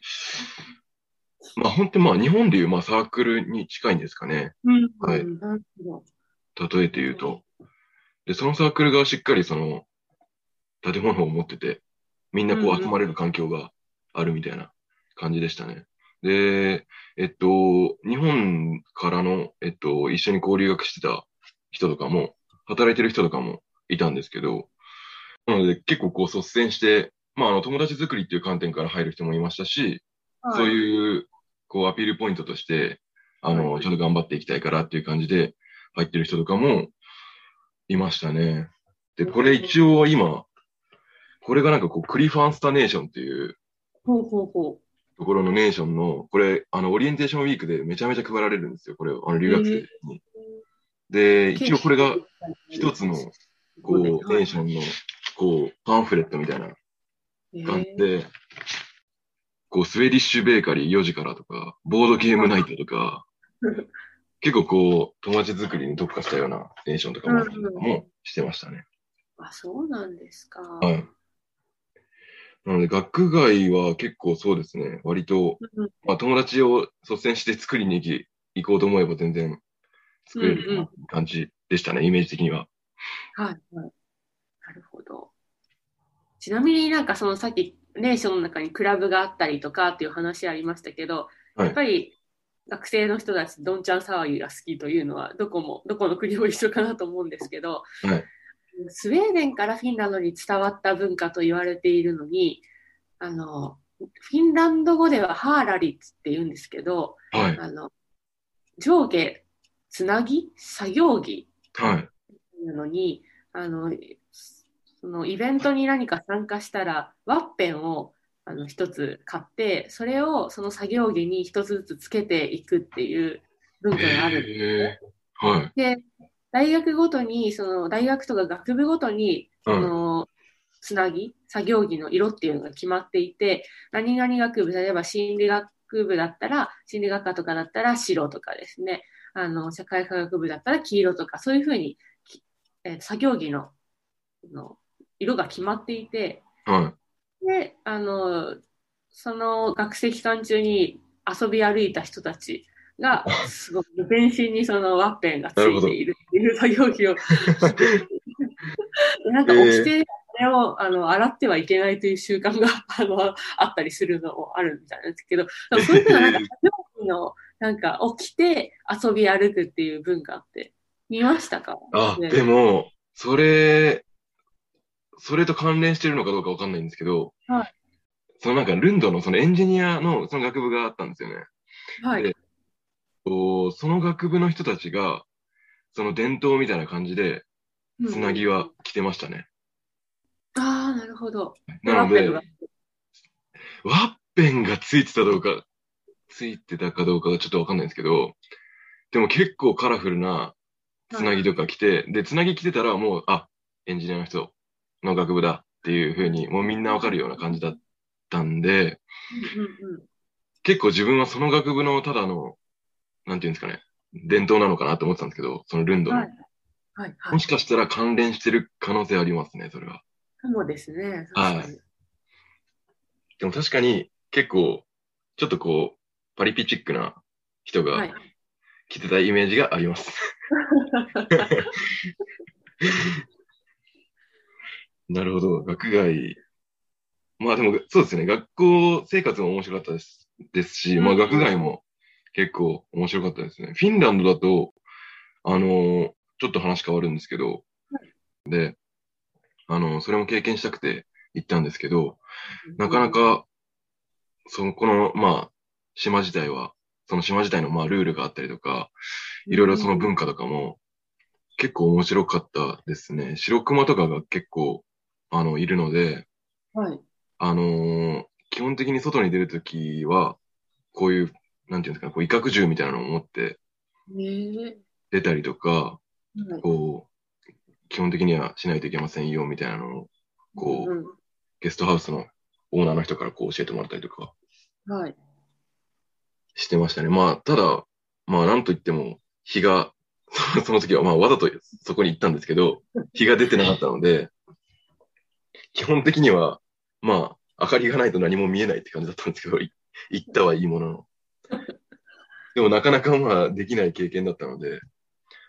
まあ本当にまあ日本でいうまあサークルに近いんですかね。うんはい。例えて言うと。で、そのサークルがしっかりその建物を持ってて、みんなこうんううん集まれる環境があるみたいな感じでしたね。で、えっと、日本からの、えっと、一緒に交流学してた人とかも、働いてる人とかもいたんですけど、なので結構こう率先して、まああの友達作りっていう観点から入る人もいましたし、そうう。いう、こう、アピールポイントとして、あの、はいちょっと頑張っていきたいからっていう感じで入ってる人とかもいましたね。で、これ一応今、これがなんかこう、クリファンスタネーションっていうほうほうほところのネーションの、これ、あの、オリエンテーションウィークでめちゃめちゃ配られるんですよ。これ、あの、留学生に。で、う。一応これが一つの、こう、ネはいーションの、こう、パンフレットみたいな感じで、こう、スウェディッシュベーカリー4時からとか、ボードゲームナイトとか、結構こう、友達作りに特化したようなテンションとかもとかもしてましたね。あ、そうなんですか。はい。なので、学外は結構そうですね、割と、うんまあ友達を率先して作りに行き、行こうと思えば全然作れる感じでしたね、イメージ的には。はい、はい。なるほど。ちなみになんかそのさっきネーションの中にクラブがあったりとかっていう話ありましたけど、はいやっぱり学生の人たちどんちゃん騒ぎが好きというのはどこも、[LAUGHS] どこの国も一緒かなと思うんですけど、はい。スウェーデンからフィンランドに伝わった文化と言われているのに、あの、フィンランド語ではハーラリッツって言うんですけど、はい。あの、上下、つなぎ作業着はい。なのに、あの、そのイベントに何か参加したら、ワッペンをあの一つ買って、それをその作業着に一つずつつけていくっていう文化があるんですへーはい。で、大学ごとに、その大学とか学部ごとに、その、つなぎ、作業着の色っていうのが決まっていて、何々学部、例えば心理学部だったら、心理学科とかだったら白とかですね、あの、社会科学部だったら黄色とか、そういうふうに、きえー作業着のの色が決まっていて、はで、あの、その学生期間中に遊び歩いた人たちが、すごく全身にそのワッペンがついているっていう作業着を。[LAUGHS] なんか押して、それをあの洗ってはいけないという習慣があのあったりするのもあるみたいなんですけど、そういうのはなんか [LAUGHS] 作業着のなんか起きて遊び歩くっていう文化って見ましたか？あ、ねでも、それ、それと関連してるのかどうかわかんないんですけど、はいそのなんか、ルンドのそのエンジニアのその学部があったんですよね。はい。でその学部の人たちが、その伝統みたいな感じで、つなぎは着てましたね。ああ、なるほど。なので、ワッペンがついてたどうか、ついてたかどうかがちょっとわかんないんですけど、でも結構カラフルなつなぎとか着て、で、つなぎ着てたらもう、あ、エンジニアの人の学部だっていう風に、もうみんなわかるような感じだったんで、結構自分はその学部のただの、なんていうんですかね、伝統なのかなと思ってたんですけど、そのルンドの。はい。はい。はいも。しかしたら関連してる可能性ありますね、それは。そうですね。はいでも確かに結構、ちょっとこう、パリピチックな人がはい。着てたイメージがあります。[LAUGHS] なるほど、学外。まあでも、そうですね、学校生活も面白かったですですし、まあうん学外も結構面白かったですね。フィンランドだと、あのーちょっと話変わるんですけど、で、あのーそれも経験したくて行ったんですけど、なかなか、その、この、まあ、島自体は、その島自体の、まあ、ルールがあったりとか、いろいろその文化とかも、結構面白かったですね。白熊とかが結構、あの、いるので、はい。あのー基本的に外に出るときは、こういう、なんていうんですかね、こう威嚇銃みたいなのを持ってね出たりとか、え。はいこう、基本的にはしないといけませんよ、みたいなのを、こう、うんゲストハウスのオーナーの人からこう教えてもらったりとかはい。してましたね。まあ、ただ、まあ、なんといっても、日が、[LAUGHS] その時は、まあ、わざとそこに行ったんですけど、日が出てなかったので、基本的には、まあ、明かりがないと何も見えないって感じだったんですけど、い行ったはいいものの。でも、なかなかまあ、できない経験だったので、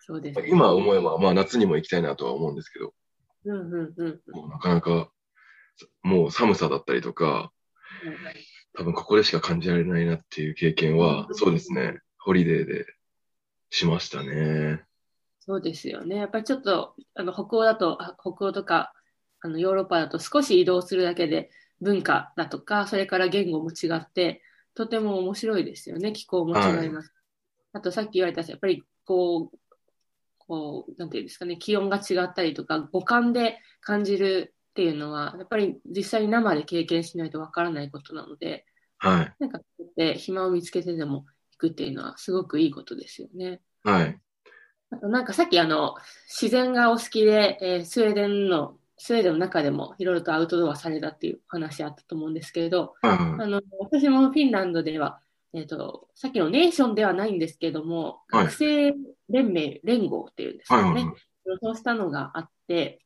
そうです、ね。今思えば、まあ、夏にも行きたいなとは思うんですけど、うんうんうんうん。もうなかなか、もう寒さだったりとか、多分ここでしか感じられないなっていう経験は、そうですね、ホリデーでしましたね。そうですよね。やっぱりちょっと、あの、北欧だと、あ北欧とか、あの、ヨーロッパだと少し移動するだけで文化だとか、それから言語も違って、とても面白いですよね。気候も違います。あとさっき言われたやっぱりこう、こう、なんていうんですかね、気温が違ったりとか、五感で感じるっていうのは、やっぱり実際に生で経験しないとわからないことなので、はい。なんかこうやって暇を見つけてでも行くっていうのはすごくいいことですよね。はい。あとなんかさっきあの自然がお好きで、えースウェーデンのスウェーデンの中でもいろいろとアウトドアされたっていう話あったと思うんですけれど、はい。あの私もフィンランドでは、えー、とさっきのネーションではないんですけども、はい学生連盟連合っていうんですはい。かね、はい。そうしたのがあって、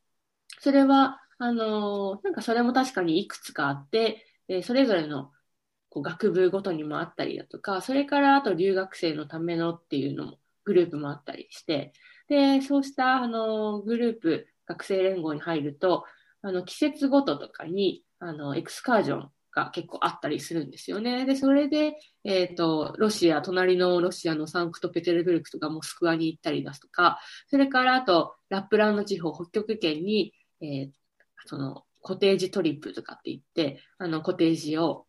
それはあのなんかそれも確かにいくつかあって、えそれぞれのこう学部ごとにもあったりだとか、それからあと留学生のためのっていうのもグループもあったりして、で、そうしたあのグループ、学生連合に入ると、あの季節ごととかにあのエクスカージョンが結構あったりするんですよね。で、それで、えっ、と、ロシア、隣のロシアのサンクトペテルブルクとかモスクワに行ったりだとか、それからあと、ラップランド地方、北極圏に、えーその、コテージトリップとかって言って、あの、コテージを、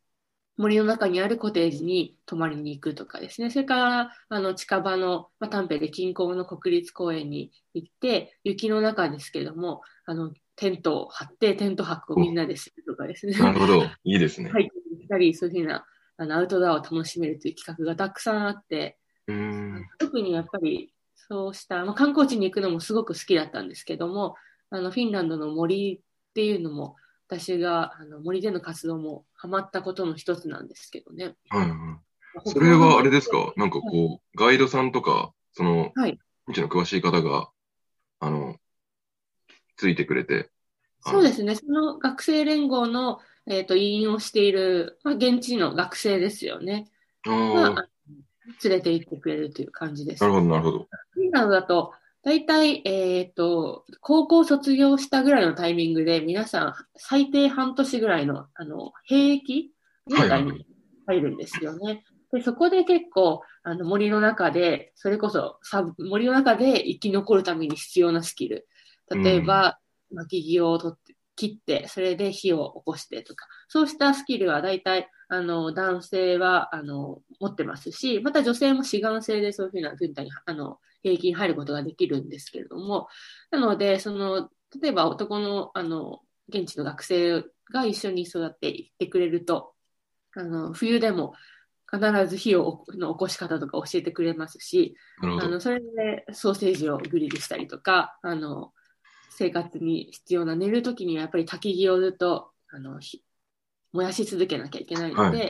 森の中にあるコテージに泊まりに行くとかですね。それから、あの、近場の、まあ、タンペで近郊の国立公園に行って、雪の中ですけども、あの、テントを張って、テント泊をみんなでするとかですね。なるほど。いいですね。ハイキングしたり、そういうふうな、あの、アウトドアを楽しめるという企画がたくさんあって、うーん。特にやっぱりそうした、まあ、観光地に行くのもすごく好きだったんですけども、あのフィンランドの森っていうのも、私があの森での活動もハマったことの一つなんですけどね。はい。はい。それはあれですか？なんかこう、ガイドさんとか、その、はい。うちの詳しい方が、あの、ついてくれて。そうですね。その学生連合の、えっ、と、委員をしている、まあ、現地の学生ですよね。あ連れて行ってくれるという感じです。なるほど、なるほど。フィンランドだと、大体、えっ、と、高校卒業したぐらいのタイミングで、皆さん、最低半年ぐらいの、あの、兵役年代に入るんですよね。で、そこで結構、あの、森の中で、それこそ、さ森の中で生き残るために必要なスキル。例えば、薪木を取って、切って、それで火を起こしてとか、そうしたスキルは大体、あの、男性は、あの、持ってますし、また女性も志願制でそういうふうな軍隊に、あの、兵役に入ることができるんですけれども、なので、その、例えば男の、あの、現地の学生が一緒にそうやって行ってくれると、あの、冬でも必ず火をの起こし方とか教えてくれますし。あの、それでソーセージをグリルしたりとか、あの、生活に必要な寝るときにはやっぱり焚き木をずっと、あの、ひ燃やし続けなきゃいけないので、は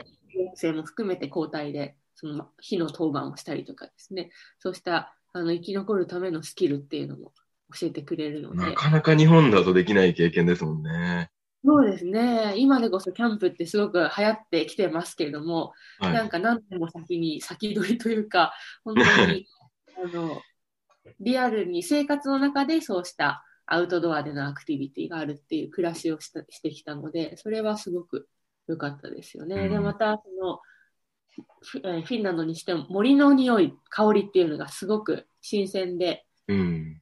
学生も含めて交代で、その火の当番をしたりとかですね、そうした、あの、生き残るためのスキルっていうのも教えてくれるので、なかなか日本だとできない経験ですもんね。そうですね、今でこそキャンプってすごく流行ってきてますけれども、はい。なんか何年も先に先取りというか、[LAUGHS] 本当に [LAUGHS] あのリアルに生活の中でそうしたアウトドアでのアクティビティがあるっていう暮らしをしたしてきたので、それはすごく良かったですよね。うんで、またそのフィンランドにしても森の匂い、香りっていうのがすごく新鮮でうん。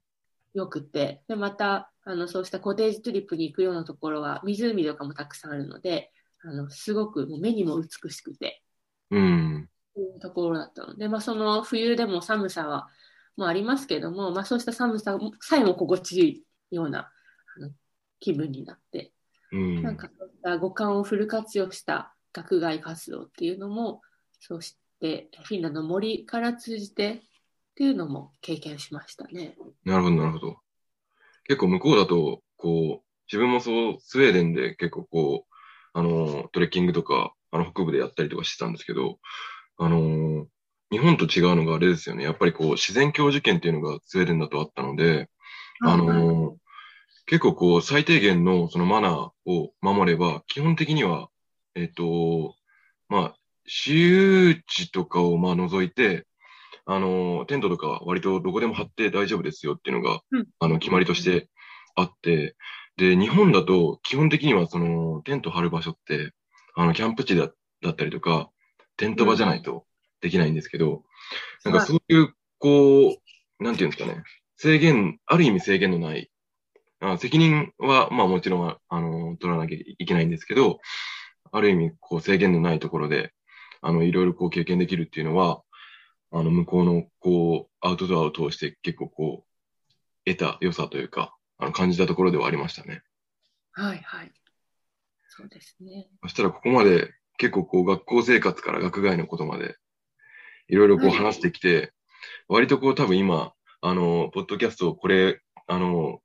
良くて、で、また、あの、そうしたコテージトリップに行くようなところは湖とかもたくさんあるので、あの、すごくもう目にも美しくて、うん。というところだったので、まあ、その冬でも寒さは、もありますけども、まあ、そうした寒ささえも心地いいようなあの気分になって、うん。なんかそうした五感をフル活用した学外活動っていうのも、そしてフィンランドの森から通じてっていうのも経験しましたね。なるほど、なるほど。結構向こうだと、こう、自分もそう、スウェーデンで結構こう、あの、トレッキングとか、あの、北部でやったりとかしてたんですけど、あのー日本と違うのがあれですよね。やっぱりこう、自然教授権っていうのがスウェーデンだとあったので、あのー結構こう、最低限のそのマナーを守れば、基本的には、えっ、と、まあ、私有地とかをまあ除いて、あのーテントとか割とどこでも張って大丈夫ですよっていうのが、うん。あの、決まりとしてあって、で、日本だと基本的にはその、テント張る場所って、あの、キャンプ地だだったりとか、テント場じゃないとできないんですけど、なんかそういう、こう、なんていうんですかね、制限、ある意味制限のない、あ責任は、まあもちろん、あの、取らなきゃいけないんですけど、ある意味、こう制限のないところで、あの、いろいろこう経験できるっていうのは、あの、向こうの、こう、アウトドアを通して結構こう、得た良さというか、あの、感じたところではありましたね。はいはい。そうですね。そしたらここまで結構こう学校生活から学外のことまでいろいろこうはい話してきて、割とこう多分今、あの、ポッドキャストをこれ、あの、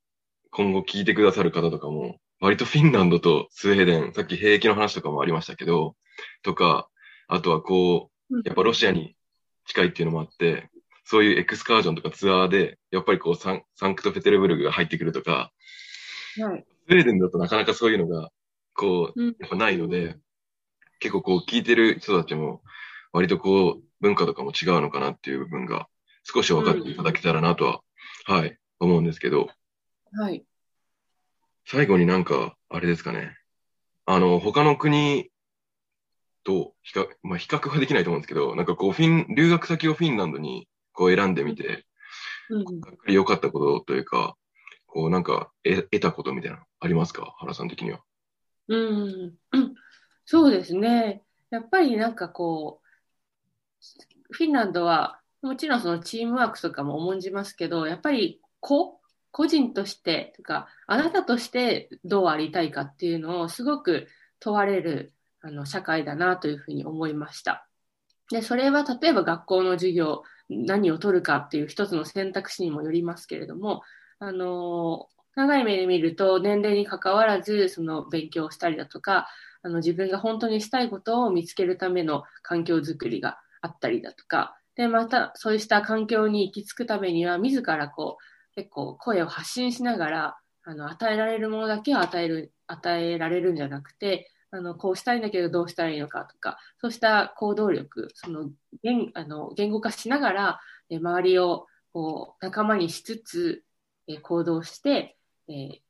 今後聞いてくださる方とかも、割とフィンランドとスウェーデン、さっき兵役の話とかもありましたけど、とか、あとはこう、やっぱロシアに近いっていうのもあって、そういうエクスカージョンとかツアーで、やっぱりこうサンサンクトペテルブルクが入ってくるとか、はい。スウェーデンだとなかなかそういうのが、こう、うんやっぱないので、結構こう聞いてる人たちも、割とこう、文化とかも違うのかなっていう部分が、少し分かっていただけたらなとは、はい、思うんですけど、はい。最後になんか、あれですかね。あの、他の国と比較、まあ比較はできないと思うんですけど、なんかこう、フィン、留学先をフィンランドにこう選んでみて、うん、良かったことというか、こうなんか、え得たことみたいなのありますか？原さん的には。うん、うん [CLEARS THROAT] そうですね。やっぱりなんかこう、フィンランドは、もちろんそのチームワークとかも重んじますけど、やっぱり個、個人として、とか、あなたとしてどうありたいかっていうのをすごく問われるあの社会だなというふうに思いました。で、それは例えば学校の授業、何を取るかっていう一つの選択肢にもよりますけれども、あの長い目で見ると年齢に関わらずその勉強をしたりだとかあの自分が本当にしたいことを見つけるための環境づくりがあったりだとかでまたそうした環境に行き着くためには自らこう結構声を発信しながらあの与えられるものだけを与える与えられるんじゃなくてあのこうしたいんだけどどうしたらいいのかとかそうした行動力その言あの言語化しながらえ周りをこう仲間にしつつえ行動して、えー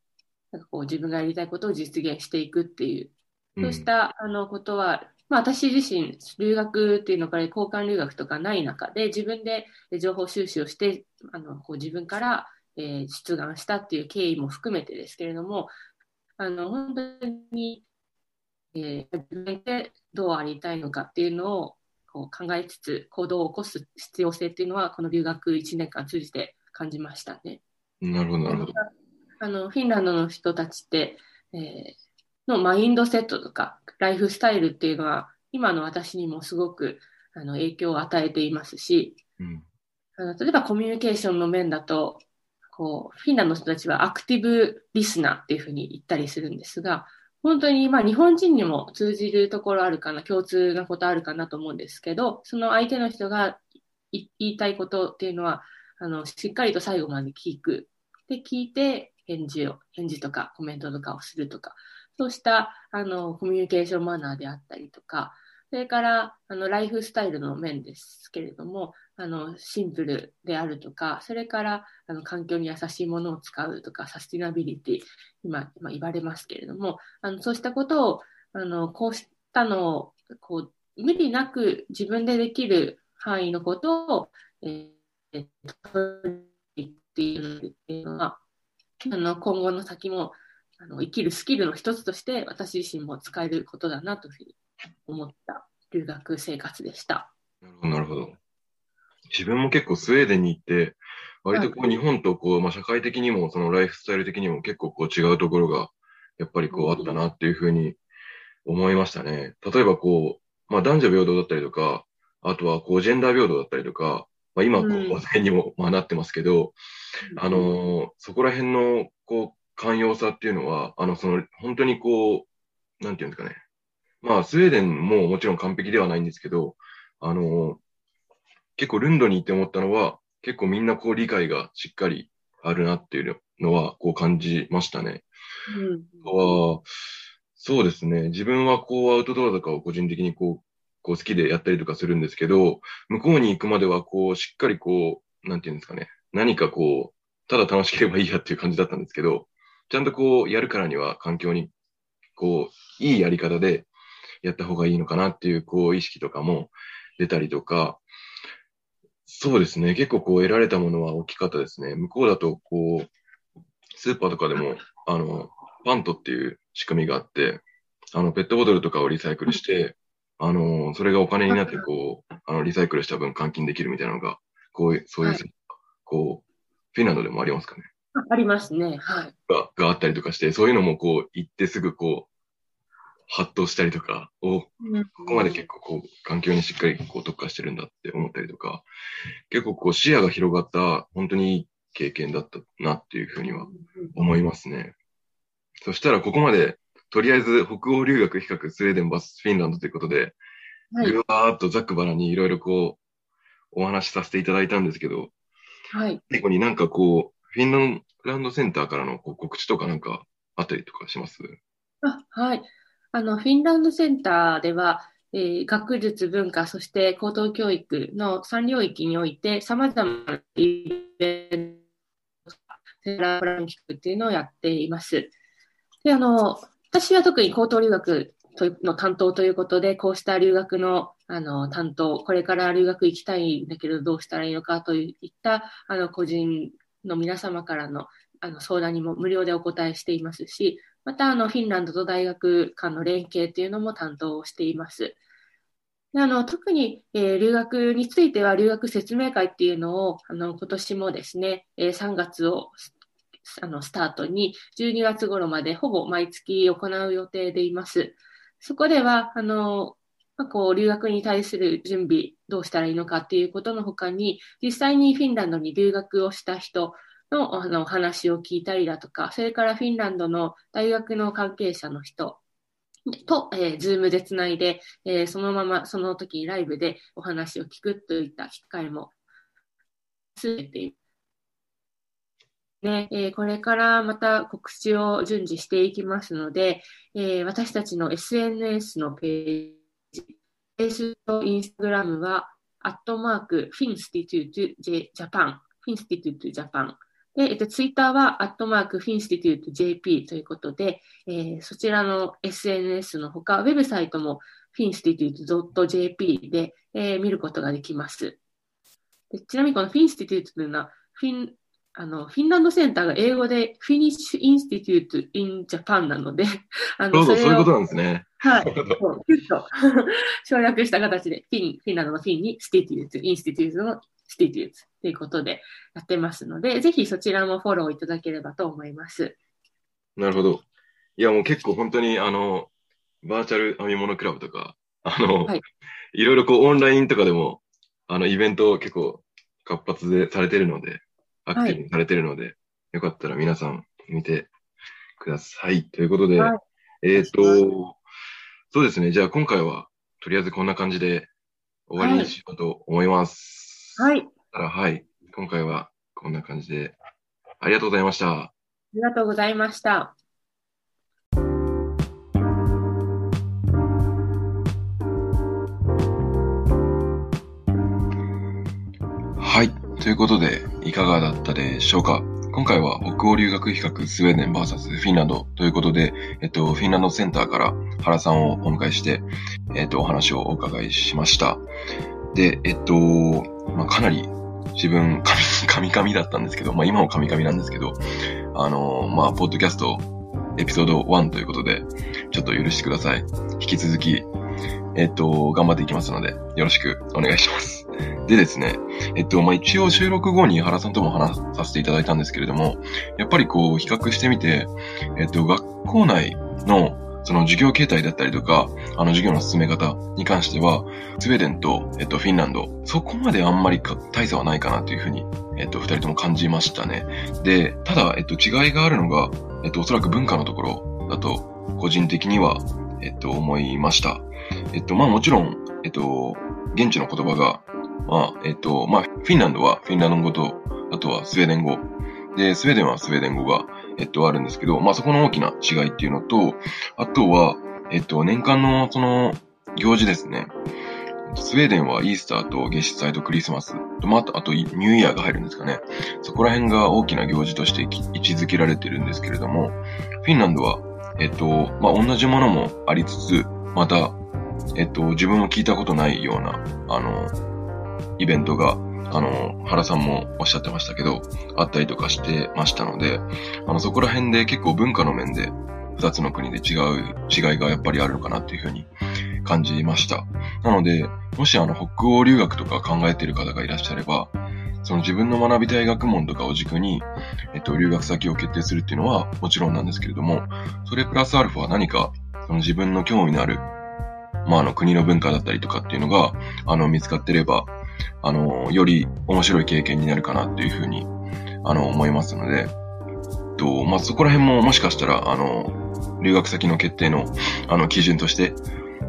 なんかこう自分がやりたいことを実現していくっていう、そうしたあのことは、まあ、私自身、留学っていうのから交換留学とかない中で、自分でえ情報収集をして、あのこう自分から、えー出願したっていう経緯も含めてですけれども、あの本当に、えー自分でどうありたいのかっていうのをこう考えつつ、行動を起こす必要性っていうのは、この留学1年間通じて感じましたね。なるほど、なるほど。あのフィンランドの人たちって、えーのマインドセットとかライフスタイルっていうのは今の私にもすごくあの影響を与えていますしうん。あの例えばコミュニケーションの面だとこうフィンランドの人たちはアクティブリスナーっていうふうに言ったりするんですが本当にまあ日本人にも通じるところあるかな共通なことあるかなと思うんですけどその相手の人が言いたいことっていうのはあのしっかりと最後まで聞く。で聞いて返事を返事とかコメントとかをするとか。そうしたあのコミュニケーションマナーであったりとか。それからあのライフスタイルの面ですけれどもあのシンプルであるとかそれからあの環境に優しいものを使うとかサスティナビリティ今今言われますけれどもあのそうしたことをあのこうしたのをこう無理なく自分でできる範囲のことを、えー、取りっていうのはあの今後の先もあの生きるスキルの一つとして私自身も使えることだなというふうに思った留学生活でした。なるほど、なるほど。自分も結構スウェーデンに行って、割とこう日本とこう、まあ社会的にもそのライフスタイル的にも結構こう違うところが、やっぱりこうあったなっていうふうに思いましたね。例えばこう、まあ男女平等だったりとか、あとはこうジェンダー平等だったりとか、まあ今こうんう話題にもまあなってますけど、あのーそこら辺のこう寛容さっていうのは、あのその本当にこう、なんていうんですかね。まあスウェーデンももちろん完璧ではないんですけど、あの、結構ルンドに行って思ったのは、結構みんなこう理解がしっかりあるなっていうのはこう感じましたね。うん。は、そうですね。自分はこうアウトドアとかを個人的にこう、こう好きでやったりとかするんですけど、向こうに行くまではこう、しっかりこう、なんていうんですかね。何かこう、ただ楽しければいいやっていう感じだったんですけど、ちゃんとこう、やるからには環境に、こう、いいやり方でやった方がいいのかなっていう、こう、意識とかも出たりとか、そうですね。結構こう、得られたものは大きかったですね。向こうだと、こう、スーパーとかでも、あの、パントっていう仕組みがあって、あの、ペットボトルとかをリサイクルして、あの、それがお金になって、こう、あの、リサイクルした分換金できるみたいなのが、こういう、そういう、はいこう、フィンランドでもありますかね。あありますね。はい。が、があったりとかして、そういうのもこう、行ってすぐこう、ハッとしたりとか、お、ここまで結構こう、環境にしっかりこう特化してるんだって思ったりとか、結構こう視野が広がった、本当にいい経験だったなっていうふうには思いますね。そしたらここまで、とりあえず北欧留学比較スウェーデン vs フィンランドということで、はい。ぐわーっとざっくばらにいろいろこう、お話しさせていただいたんですけど、はい。最後になんかこう、フィンランドセンターからのこう告知とかなんかあったりとかします？あ、はい。あの、フィンランドセンターでは、えー学術、文化、そして高等教育の3領域において、様々なイベント、セラプランキックっていうのをやっています。で、あの、私は特に高等留学の担当ということで、こうした留学の、あの、担当、これから留学行きたいんだけど、どうしたらいいのかといった、あの、個人の皆様からの、あの、相談にも無料でお答えしていますし、また、あの、フィンランドと大学間の連携っていうのも担当しています。であの、特に、えー留学については、留学説明会っていうのを、あの、今年もですね、えー3月を、あの、スタートに、12月頃までほぼ毎月行う予定でいます。そこでは、あの、まあ、こう、留学に対する準備、どうしたらいいのかっていうことの他に、実際にフィンランドに留学をした人、のあのお話を聞いたりだとか、それからフィンランドの大学の関係者の人と、えー、ズームでつないで、えーそのままその時ライブでお話を聞くといった機会も増えている。ねえーこれからまた告知を順次していきますので、えー私たちの SNS のページ、Facebook と Instagram は、アットマーク、 Finstitute Japan、Finstitute Japan。で、えっと、ツイッターは、アットマーク、 Finstitute JP ということで、えーそちらの SNS のほか、ウェブサイトも、 Finstitute JP で、えー見ることができます。でちなみに、この Finstitute というのは、フィン、あの、フィンランドセンターが英語で、 Finnish Institute in Japan なので、[LAUGHS] あの、そうそそういうことなんですね。はい。なるほどそうキュッと [LAUGHS] 省略した形で、フィン、フィンランドのフィンに stitute、institute の stitute ということでやってますので、ぜひそちらもフォローいただければと思います。なるほど。いや、もう結構本当に、あの、バーチャル編み物クラブとか、あの、はいい、ろいろこうオンラインとかでも、あの、イベントを結構活発でされてるので、アクティブにされてるので、よかったら皆さん見てください。ということで、はいえっ、と、そうですね。じゃあ今回は、とりあえずこんな感じで終わりにしようと思います。はい。あたらはい。今回はこんな感じで、ありがとうございました。りがとうございました。はい。ということで、いかがだったでしょうか？今回は北欧留学比較スウェーデン VS フィンランドということで、えっと、フィンランドセンターから原さんをお迎えして、えっと、お話をお伺いしました。で、えっと、まあ、かなり自分、カミカミだったんですけど、まあ、今もカミカミなんですけど、あの、まあ、ポッドキャストエピソード1ということで、ちょっと許してください。引き続き、えっと、頑張っていきますので、よろしくお願いします。でですね、えっと、まあ、一応収録後に原さんとも話させていただいたんですけれども、やっぱりこう、比較してみて、えっと、学校内の、その授業形態だったりとか、あの授業の進め方に関しては、スウェーデンと、えっと、フィンランド、そこまであんまり大差はないかなというふうに、えっと、二人とも感じましたね。で、ただ、えっと、違いがあるのが、えっと、おそらく文化のところだと、個人的には、えっと、思いました。えっと、まあもちろん、えっと、現地の言葉が、まあ、えっと、まあ、フィンランドはフィンランド語と、あとはスウェーデン語。で、スウェーデンはスウェーデン語が、えっと、あるんですけど、まあ、そこの大きな違いっていうのと、あとは、えっと、年間のその、行事ですね。スウェーデンはイースターと月祭とクリスマスと、まあ、あとニューイヤーが入るんですかね。そこら辺が大きな行事として位置づけられてるんですけれども、フィンランドは、えっと、まあ、同じものもありつつ、また、えっと、自分も聞いたことないような、あの、イベントが、あの、原さんもおっしゃってましたけど、あったりとかしてましたので、あの、そこら辺で結構文化の面で、二つの国で違う違いがやっぱりあるのかなっていうふうに感じました。なので、もしあの北欧留学とか考えてる方がいらっしゃれば、その自分の学びたい学問とかを軸に、えっと、留学先を決定するっていうのはもちろんなんですけれども、それプラスアルファは何か、その自分の興味のある、まあ、あの、国の文化だったりとかっていうのが、あの、見つかってれば、あの、より面白い経験になるかなっていうふうに、あの、思いますので、と、まあ、そこら辺ももしかしたら、あの、留学先の決定の、あの、基準として、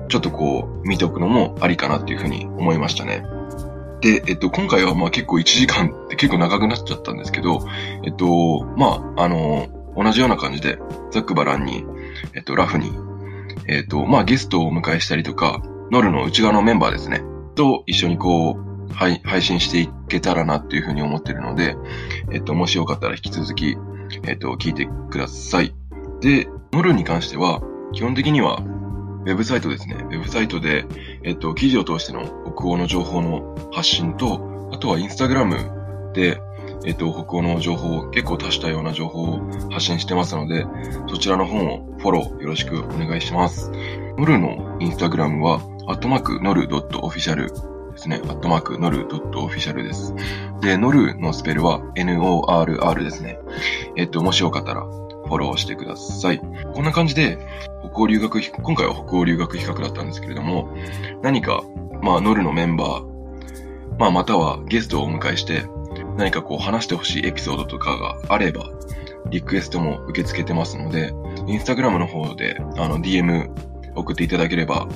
ちょっとこう、見ておくのもありかなっていうふうに思いましたね。で、えっと、今回はまあ結構1時間って結構長くなっちゃったんですけど、えっと、まあ、あの、同じような感じで、ザックバランに、えっと、ラフに、えっと、まあゲストをお迎えしたりとか、ノルの内側のメンバーですね、と一緒にこう、はい、配信していけたらなっていうふうに思ってるので、えっと、もしよかったら引き続き、えっと、聞いてください。で、ノルに関しては、基本的には、ウェブサイトですね。ウェブサイトで、えっと、記事を通しての北欧の情報の発信と、あとはインスタグラムで、えっと、北欧の情報を結構足したような情報を発信してますので、そちらの方をフォローよろしくお願いします。ノルのインスタグラムは、アットマークノル .official ですね。アットマークノル .official です。で、ノルのスペルは NORR ですね。えっと、もしよかったらフォローしてください。こんな感じで、北欧留学、今回は北欧留学比較だったんですけれども、何か、まあ、ノルのメンバー、まあ、またはゲストをお迎えして、何かこう話してほしいエピソードとかがあれば、リクエストも受け付けてますので、インスタグラムの方で、あの、DM 送っていただければ、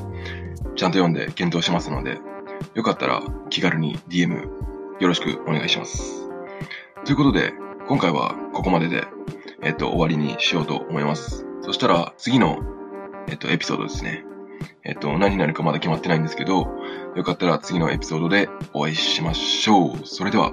ちゃんと読んで検討しますので、よかったら気軽に DM よろしくお願いします。ということで、今回はここまでで、えっと、終わりにしようと思います。そしたら、次の、えっと、エピソードですね。えっと、何になるかまだ決まってないんですけど、よかったら次のエピソードでお会いしましょう。それでは。